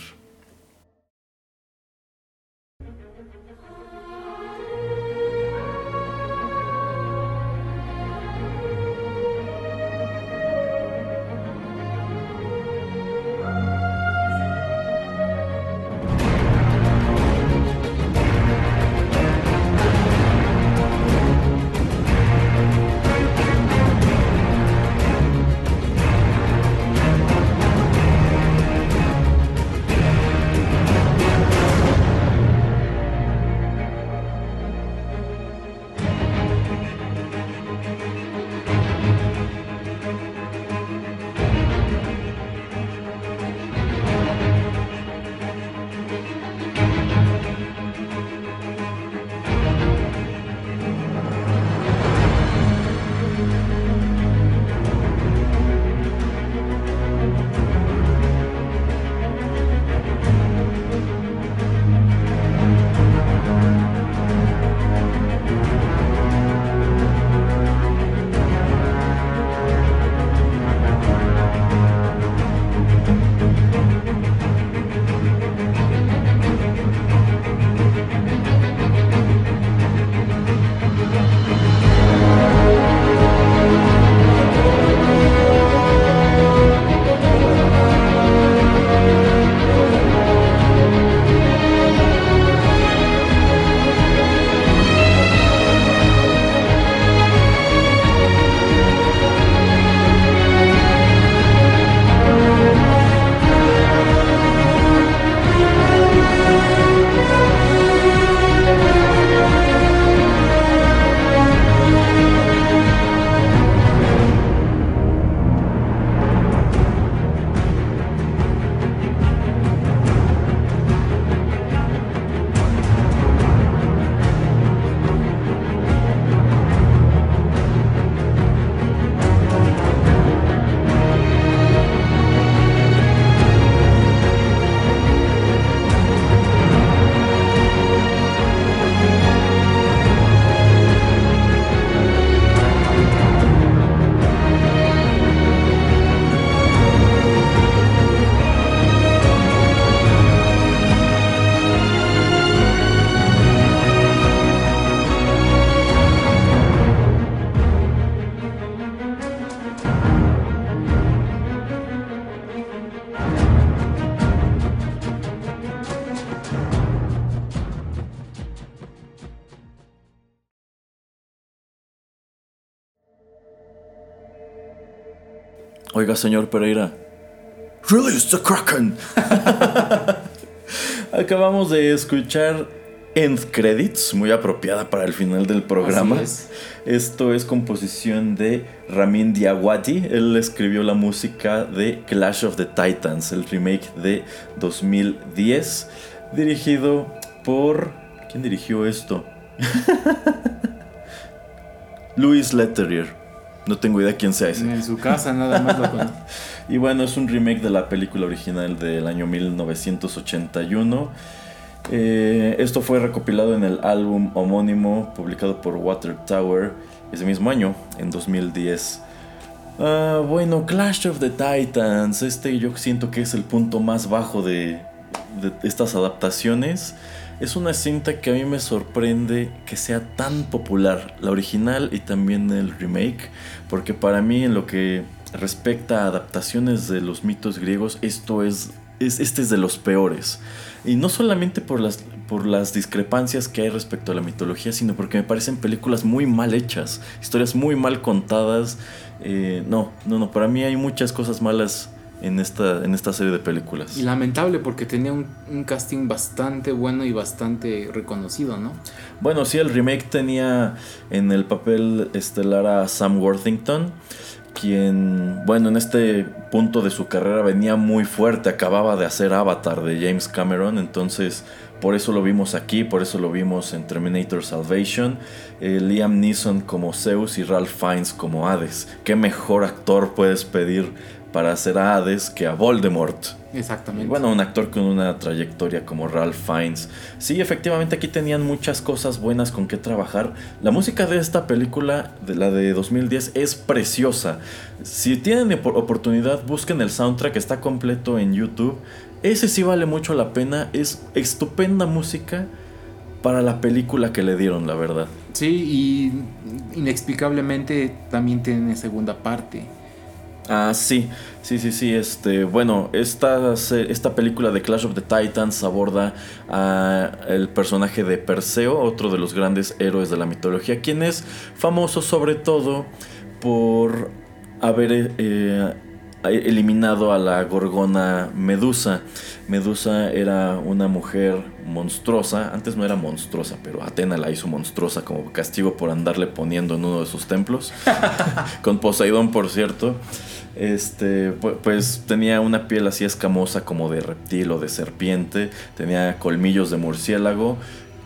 Oiga, señor Pereira. Release the Kraken. Acabamos de escuchar End Credits, muy apropiada para el final del programa. Esto es composición de Ramin Diawati. Él escribió la música de Clash of the Titans, el remake de 2010, dirigido por... ¿Quién dirigió esto? Louis Leterrier. No tengo idea quién sea ese. En su casa nada más lo y bueno, es un remake de la película original del año 1981. Eh, esto fue recopilado en el álbum homónimo publicado por Water Tower ese mismo año, en 2010. Ah, bueno, Clash of the Titans. Este yo siento que es el punto más bajo de, de estas adaptaciones. Es una cinta que a mí me sorprende que sea tan popular, la original y también el remake, porque para mí en lo que respecta a adaptaciones de los mitos griegos, esto es, este es de los peores. Y no solamente por las, por las discrepancias que hay respecto a la mitología, sino porque me parecen películas muy mal hechas, historias muy mal contadas. Eh, no, no, no, para mí hay muchas cosas malas en esta, en esta serie de películas. Y lamentable porque tenía un, casting bastante bueno y bastante reconocido, ¿no? Bueno, sí, el remake tenía en el papel estelar a Sam Worthington, quien, bueno, en este punto de su carrera venía muy fuerte, acababa de hacer Avatar de James Cameron, entonces por eso lo vimos aquí, por eso lo vimos en Terminator Salvation. Eh, Liam Neeson como Zeus y Ralph Fiennes como Hades. ¿Qué mejor actor puedes pedir para hacer a Hades que a Voldemort. Exactamente. bueno, un actor con una trayectoria como Ralph Fiennes. Sí, efectivamente aquí tenían muchas cosas buenas con que trabajar. La música de esta película, de la de 2010, es preciosa. Si tienen oportunidad, busquen el soundtrack, está completo en YouTube. Ese sí vale mucho la pena, es estupenda música para la película que le dieron, la verdad. Sí, y inexplicablemente también tiene segunda parte. Ah, sí, sí, sí, sí. Este, bueno, esta, esta película de Clash of the Titans aborda a el personaje de Perseo, otro de los grandes héroes de la mitología, quien es famoso sobre todo por haber eh, eliminado a la gorgona Medusa. Medusa era una mujer monstruosa, antes no era monstruosa, pero Atena la hizo monstruosa como castigo por andarle poniendo en uno de sus templos, con Poseidón por cierto. Este, pues tenía una piel así escamosa como de reptil o de serpiente, tenía colmillos de murciélago,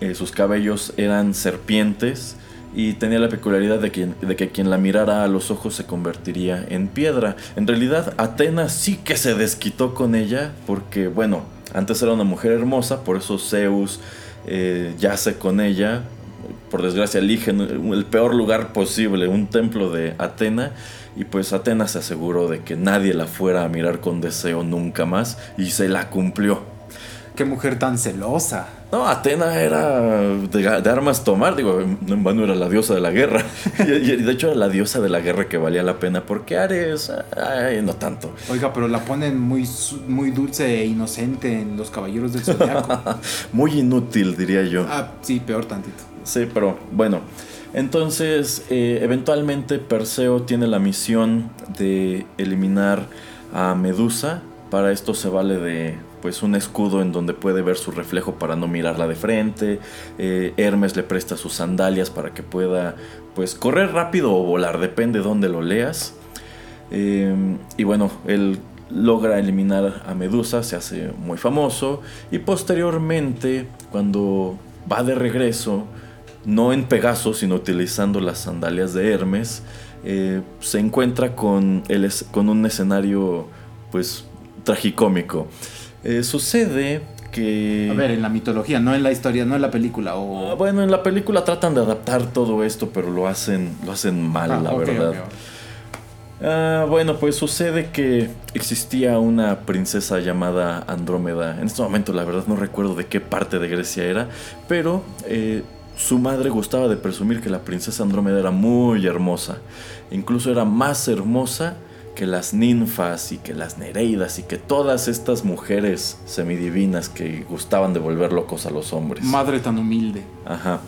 eh, sus cabellos eran serpientes y tenía la peculiaridad de que, de que quien la mirara a los ojos se convertiría en piedra. En realidad, Atenas sí que se desquitó con ella porque, bueno, antes era una mujer hermosa, por eso Zeus eh, yace con ella. Por desgracia, eligen el peor lugar posible, un templo de Atena y pues Atenas se aseguró de que nadie la fuera a mirar con deseo nunca más y se la cumplió. Qué mujer tan celosa. No, Atena era de, armas tomar, digo, en vano era la diosa de la guerra. y, de hecho era la diosa de la guerra que valía la pena, porque Ares, ay, no tanto. Oiga, pero la ponen muy, muy dulce e inocente en Los Caballeros del Zodiaco. muy inútil, diría yo. Ah, sí, peor tantito. Sí, pero bueno. Entonces, eh, eventualmente Perseo tiene la misión de eliminar a Medusa. Para esto se vale de pues un escudo en donde puede ver su reflejo para no mirarla de frente. Eh, Hermes le presta sus sandalias para que pueda pues correr rápido o volar, depende de dónde lo leas. Eh, y bueno, él logra eliminar a Medusa, se hace muy famoso y posteriormente cuando va de regreso no en Pegaso, sino utilizando las sandalias de Hermes, eh, se encuentra con, el, con un escenario pues tragicómico. Eh, sucede que... A ver, en la mitología, no en la historia, no en la película. O... Ah, bueno, en la película tratan de adaptar todo esto, pero lo hacen, lo hacen mal, ah, la verdad. Ah, bueno, pues sucede que existía una princesa llamada Andrómeda. En este momento, la verdad, no recuerdo de qué parte de Grecia era, pero eh, su madre gustaba de presumir que la princesa Andrómeda era muy hermosa. Incluso era más hermosa que las ninfas y que las nereidas y que todas estas mujeres semidivinas que gustaban de volver locos a los hombres. Madre tan humilde. Ajá.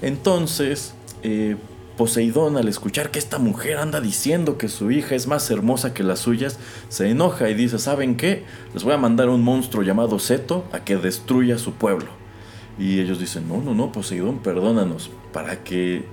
Entonces, eh, Poseidón, al escuchar que esta mujer anda diciendo que su hija es más hermosa que las suyas, se enoja y dice, ¿saben qué? Les voy a mandar un monstruo llamado Seto a que destruya su pueblo. Y ellos dicen, no, no, no, Poseidón, perdónanos, para que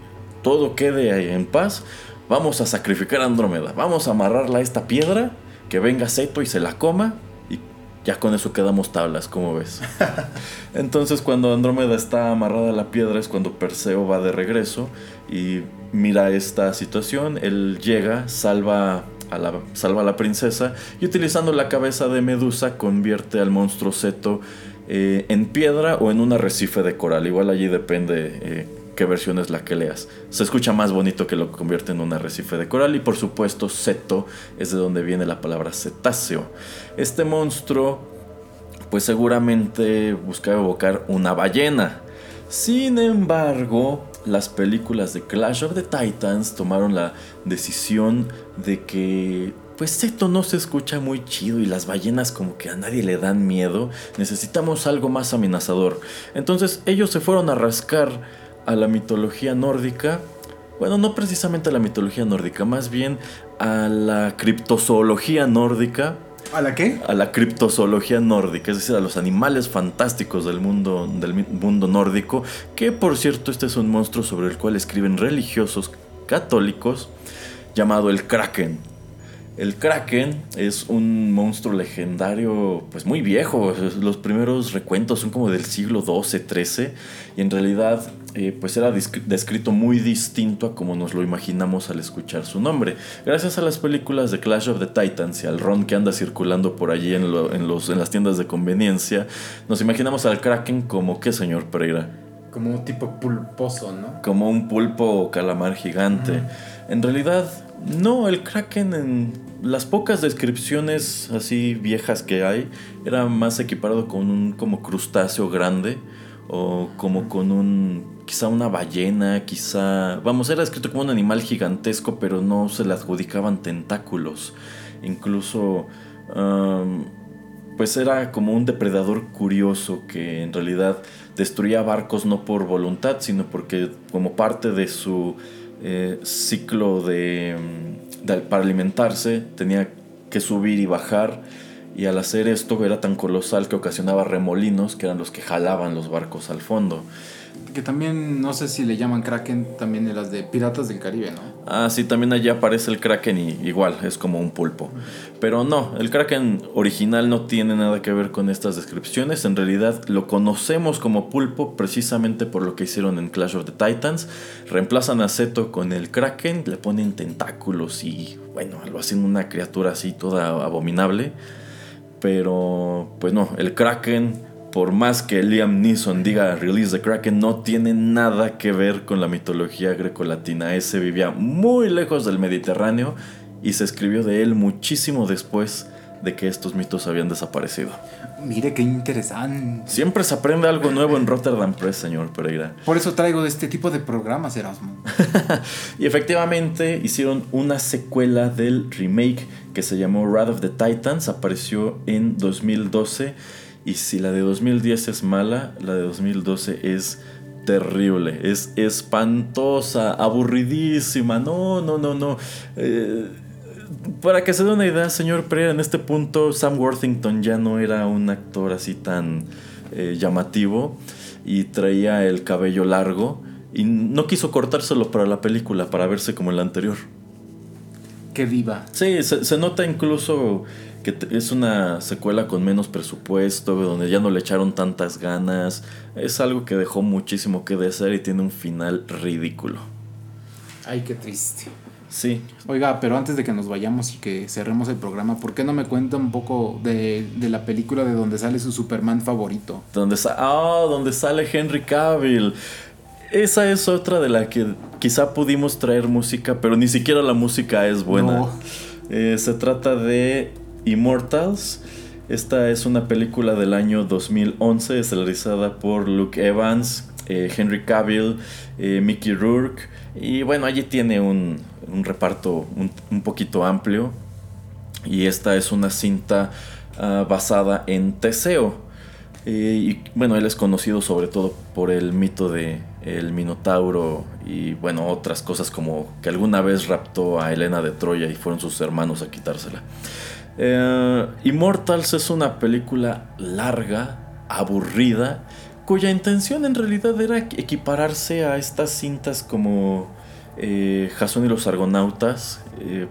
todo quede en paz, vamos a sacrificar a Andrómeda, vamos a amarrarla a esta piedra, que venga Seto y se la coma, y ya con eso quedamos tablas, como ves? Entonces cuando Andrómeda está amarrada a la piedra es cuando Perseo va de regreso y mira esta situación, él llega, salva a la, salva a la princesa y utilizando la cabeza de Medusa convierte al monstruo Seto eh, en piedra o en un arrecife de coral. Igual allí depende eh, qué versión es la que leas. Se escucha más bonito que lo convierte en un arrecife de coral y por supuesto Seto es de donde viene la palabra cetáceo. Este monstruo pues seguramente buscaba evocar una ballena. Sin embargo, las películas de Clash of the Titans tomaron la decisión de que pues esto no se escucha muy chido y las ballenas como que a nadie le dan miedo, necesitamos algo más amenazador. Entonces ellos se fueron a rascar a la mitología nórdica, bueno, no precisamente a la mitología nórdica, más bien a la criptozoología nórdica. ¿A la qué? A la criptozoología nórdica, es decir, a los animales fantásticos del mundo, del mundo nórdico, que por cierto este es un monstruo sobre el cual escriben religiosos católicos llamado el Kraken. El Kraken es un monstruo legendario, pues muy viejo. Los primeros recuentos son como del siglo XII, XIII. Y en realidad, eh, pues era descrito muy distinto a como nos lo imaginamos al escuchar su nombre. Gracias a las películas de Clash of the Titans y al ron que anda circulando por allí en, los, en las tiendas de conveniencia, nos imaginamos al Kraken como, ¿qué, señor Pereira? Como un tipo pulposo, ¿no? Como un pulpo o calamar gigante. En realidad, no, el Kraken en las pocas descripciones así viejas que hay era más equiparado con un como crustáceo grande o como con un quizá una ballena, quizá, vamos, era escrito como un animal gigantesco, pero no se le adjudicaban tentáculos. Incluso pues era como un depredador curioso que en realidad destruía barcos no por voluntad, sino porque como parte de su eh, ciclo de, para alimentarse tenía que subir y bajar y al hacer esto era tan colosal que ocasionaba remolinos que eran los que jalaban los barcos al fondo. Que también, no sé si le llaman Kraken, también de las de Piratas del Caribe, ¿no? Ah, sí, también allá aparece el Kraken y igual, es como un pulpo. Pero no, el Kraken original no tiene nada que ver con estas descripciones. En realidad lo conocemos como pulpo precisamente por lo que hicieron en Clash of the Titans. Reemplazan a Seto con el Kraken, le ponen tentáculos y, bueno, lo hacen una criatura así toda abominable. Pero, pues no, el Kraken por más que Liam Neeson diga Release the Kraken, no tiene nada que ver con la mitología grecolatina. Ese vivía muy lejos del Mediterráneo y se escribió de él muchísimo después de que estos mitos habían desaparecido. Mire qué interesante. Siempre se aprende algo nuevo en Rotterdam Press, señor Pereira. Por eso traigo este tipo de programas, Erasmo. y efectivamente hicieron una secuela del remake que se llamó Wrath of the Titans, apareció en 2012 y si la de 2010 es mala, la de 2012 es terrible, es espantosa, aburridísima. No, no, no, no. Eh, para que se dé una idea, señor Pereira, en este punto Sam Worthington ya no era un actor así tan eh, llamativo y traía el cabello largo y no quiso cortárselo para la película, para verse como el anterior. Sí, se nota incluso que es una secuela con menos presupuesto, donde ya no le echaron tantas ganas. Es algo que dejó muchísimo que desear y tiene un final ridículo. Ay, qué triste. Sí. Oiga, pero antes de que nos vayamos y que cerremos el programa, ¿por qué no me cuenta un poco de, la película de donde sale su Superman favorito? Donde, ah, donde sale Henry Cavill. Esa es otra de la que quizá pudimos traer música, pero ni siquiera la música es buena. Eh, se trata de Immortals. Esta es una película del año 2011, estelarizada por Luke Evans, eh, Henry Cavill, eh, Mickey Rourke. Y bueno, allí tiene un, reparto un, poquito amplio. Y esta es una cinta ah, basada en Teseo. Eh, y bueno, él es conocido sobre todo por el mito de, el Minotauro y bueno, otras cosas como que alguna vez raptó a Elena de Troya y fueron sus hermanos a quitársela. Eh, Immortals es una película larga, aburrida, cuya intención en realidad era equipararse a estas cintas como eh, Jason y los Argonautas, eh,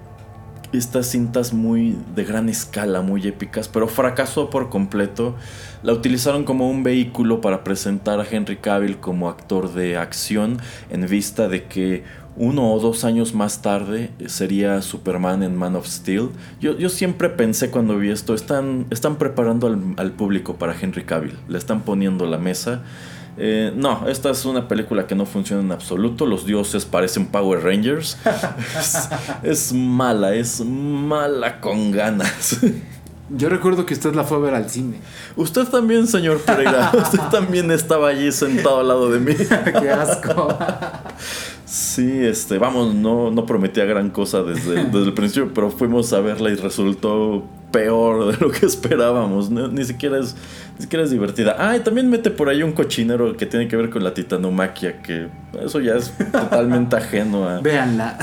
estas cintas muy de gran escala, muy épicas, pero fracasó por completo. La utilizaron como un vehículo para presentar a Henry Cavill como actor de acción en vista de que uno o dos años más tarde sería Superman en Man of Steel. Yo, siempre pensé cuando vi esto, están, están preparando al, al público para Henry Cavill, le están poniendo la mesa. Eh, no, esta es una película que no funciona en absoluto. Los dioses parecen Power Rangers. es, mala, es mala con ganas. Yo recuerdo que usted la fue a ver al cine. Usted también, señor Pereira. Usted también estaba allí sentado al lado de mí. Qué asco. Sí, este, vamos, no, no prometía gran cosa desde, desde el principio, pero fuimos a verla y resultó peor de lo que esperábamos. ni, siquiera es, ni siquiera es divertida. Ah, y también mete por ahí un cochinero que tiene que ver con la titanomaquia, que eso ya es totalmente ajeno a, Véanla.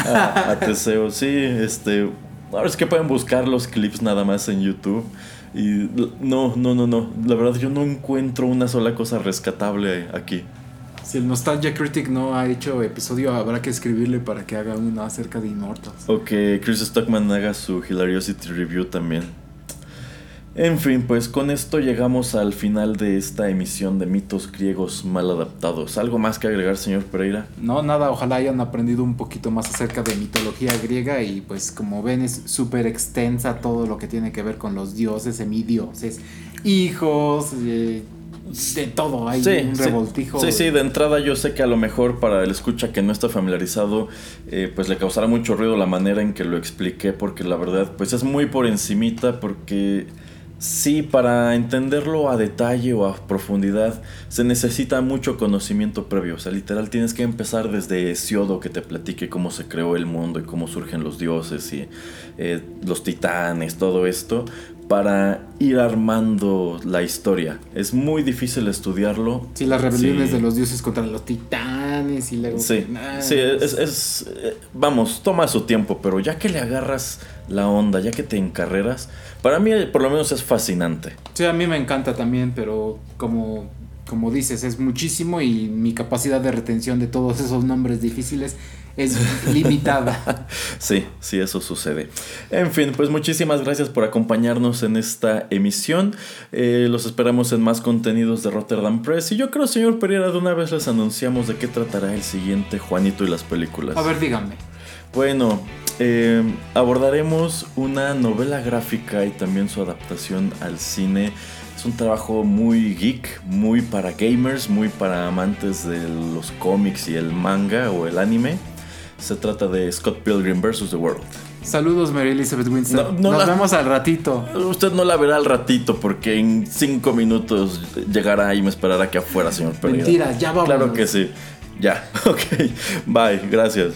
a, Teseo. Sí, este. Ahora es que pueden buscar los clips nada más en YouTube. Y no, no, no, no. La verdad, yo no encuentro una sola cosa rescatable aquí. Si el Nostalgia Critic no ha hecho episodio, habrá que escribirle para que haga uno acerca de Immortals. O que Chris Stockman haga su Hilariosity Review también. En fin, pues con esto llegamos al final de esta emisión de mitos griegos mal adaptados. ¿Algo más que agregar, señor Pereira? No, nada, ojalá hayan aprendido un poquito más acerca de mitología griega y pues como ven es súper extensa todo lo que tiene que ver con los dioses, semidioses, hijos, eh, de todo, hay un revoltijo. Sí, sí, de entrada yo sé que a lo mejor para el escucha que no está familiarizado, eh, pues le causará mucho ruido la manera en que lo expliqué, porque la verdad, pues es muy por encimita, porque sí, para entenderlo a detalle o a profundidad, se necesita mucho conocimiento previo. O sea, literal tienes que empezar desde Hesiodo que te platique cómo se creó el mundo y cómo surgen los dioses y eh, los titanes, todo esto, para ir armando la historia. Es muy difícil estudiarlo. Sí, las rebeliones de los dioses contra los titanes y luego... Sí, sí es, eh, Vamos, toma su tiempo, pero ya que le agarras la onda, ya que te encarreras, para mí por lo menos es fascinante. Sí, a mí me encanta también, pero como, como dices, es muchísimo y mi capacidad de retención de todos esos nombres difíciles es limitada. sí, sí, eso sucede. En fin, pues muchísimas gracias por acompañarnos en esta emisión. Eh, los esperamos en más contenidos de Rotterdam Press. Y yo creo, señor Pereira, de una vez les anunciamos de qué tratará el siguiente Juanito y las películas. A ver, díganme. Bueno, eh, abordaremos una novela gráfica y también su adaptación al cine. Es un trabajo muy geek, muy para gamers, muy para amantes de los cómics y el manga o el anime. Se trata de Scott Pilgrim vs. The World. Saludos, Mary Elizabeth Winston. Nos vemos al ratito. Usted no la verá al ratito porque en cinco minutos llegará y me esperará aquí afuera, señor Pereira. Mentira, ya vamos. Claro que sí. Ya, ok. Bye, gracias.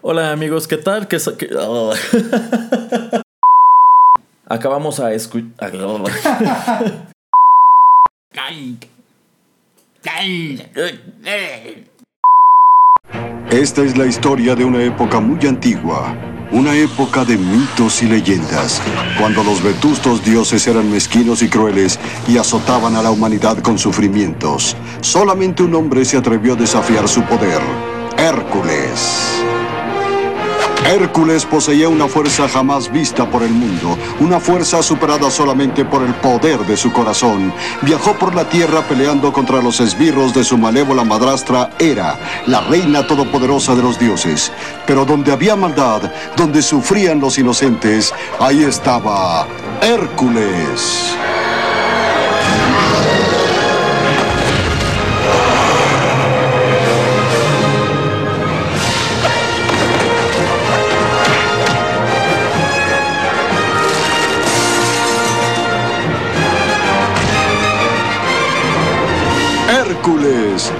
Hola amigos, ¿qué tal? ¿Qué, oh. Acabamos a escuchar... Esta es la historia de una época muy antigua Una época de mitos y leyendas, cuando los vetustos dioses eran mezquinos y crueles y azotaban a la humanidad con sufrimientos. Solamente un hombre se atrevió a desafiar su poder, Hércules. Hércules poseía una fuerza jamás vista por el mundo, una fuerza superada solamente por el poder de su corazón. Viajó por la tierra peleando contra los esbirros de su malévola madrastra Hera, la reina todopoderosa de los dioses. Pero donde había maldad, donde sufrían los inocentes, ahí estaba Hércules.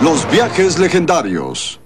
Los viajes legendarios.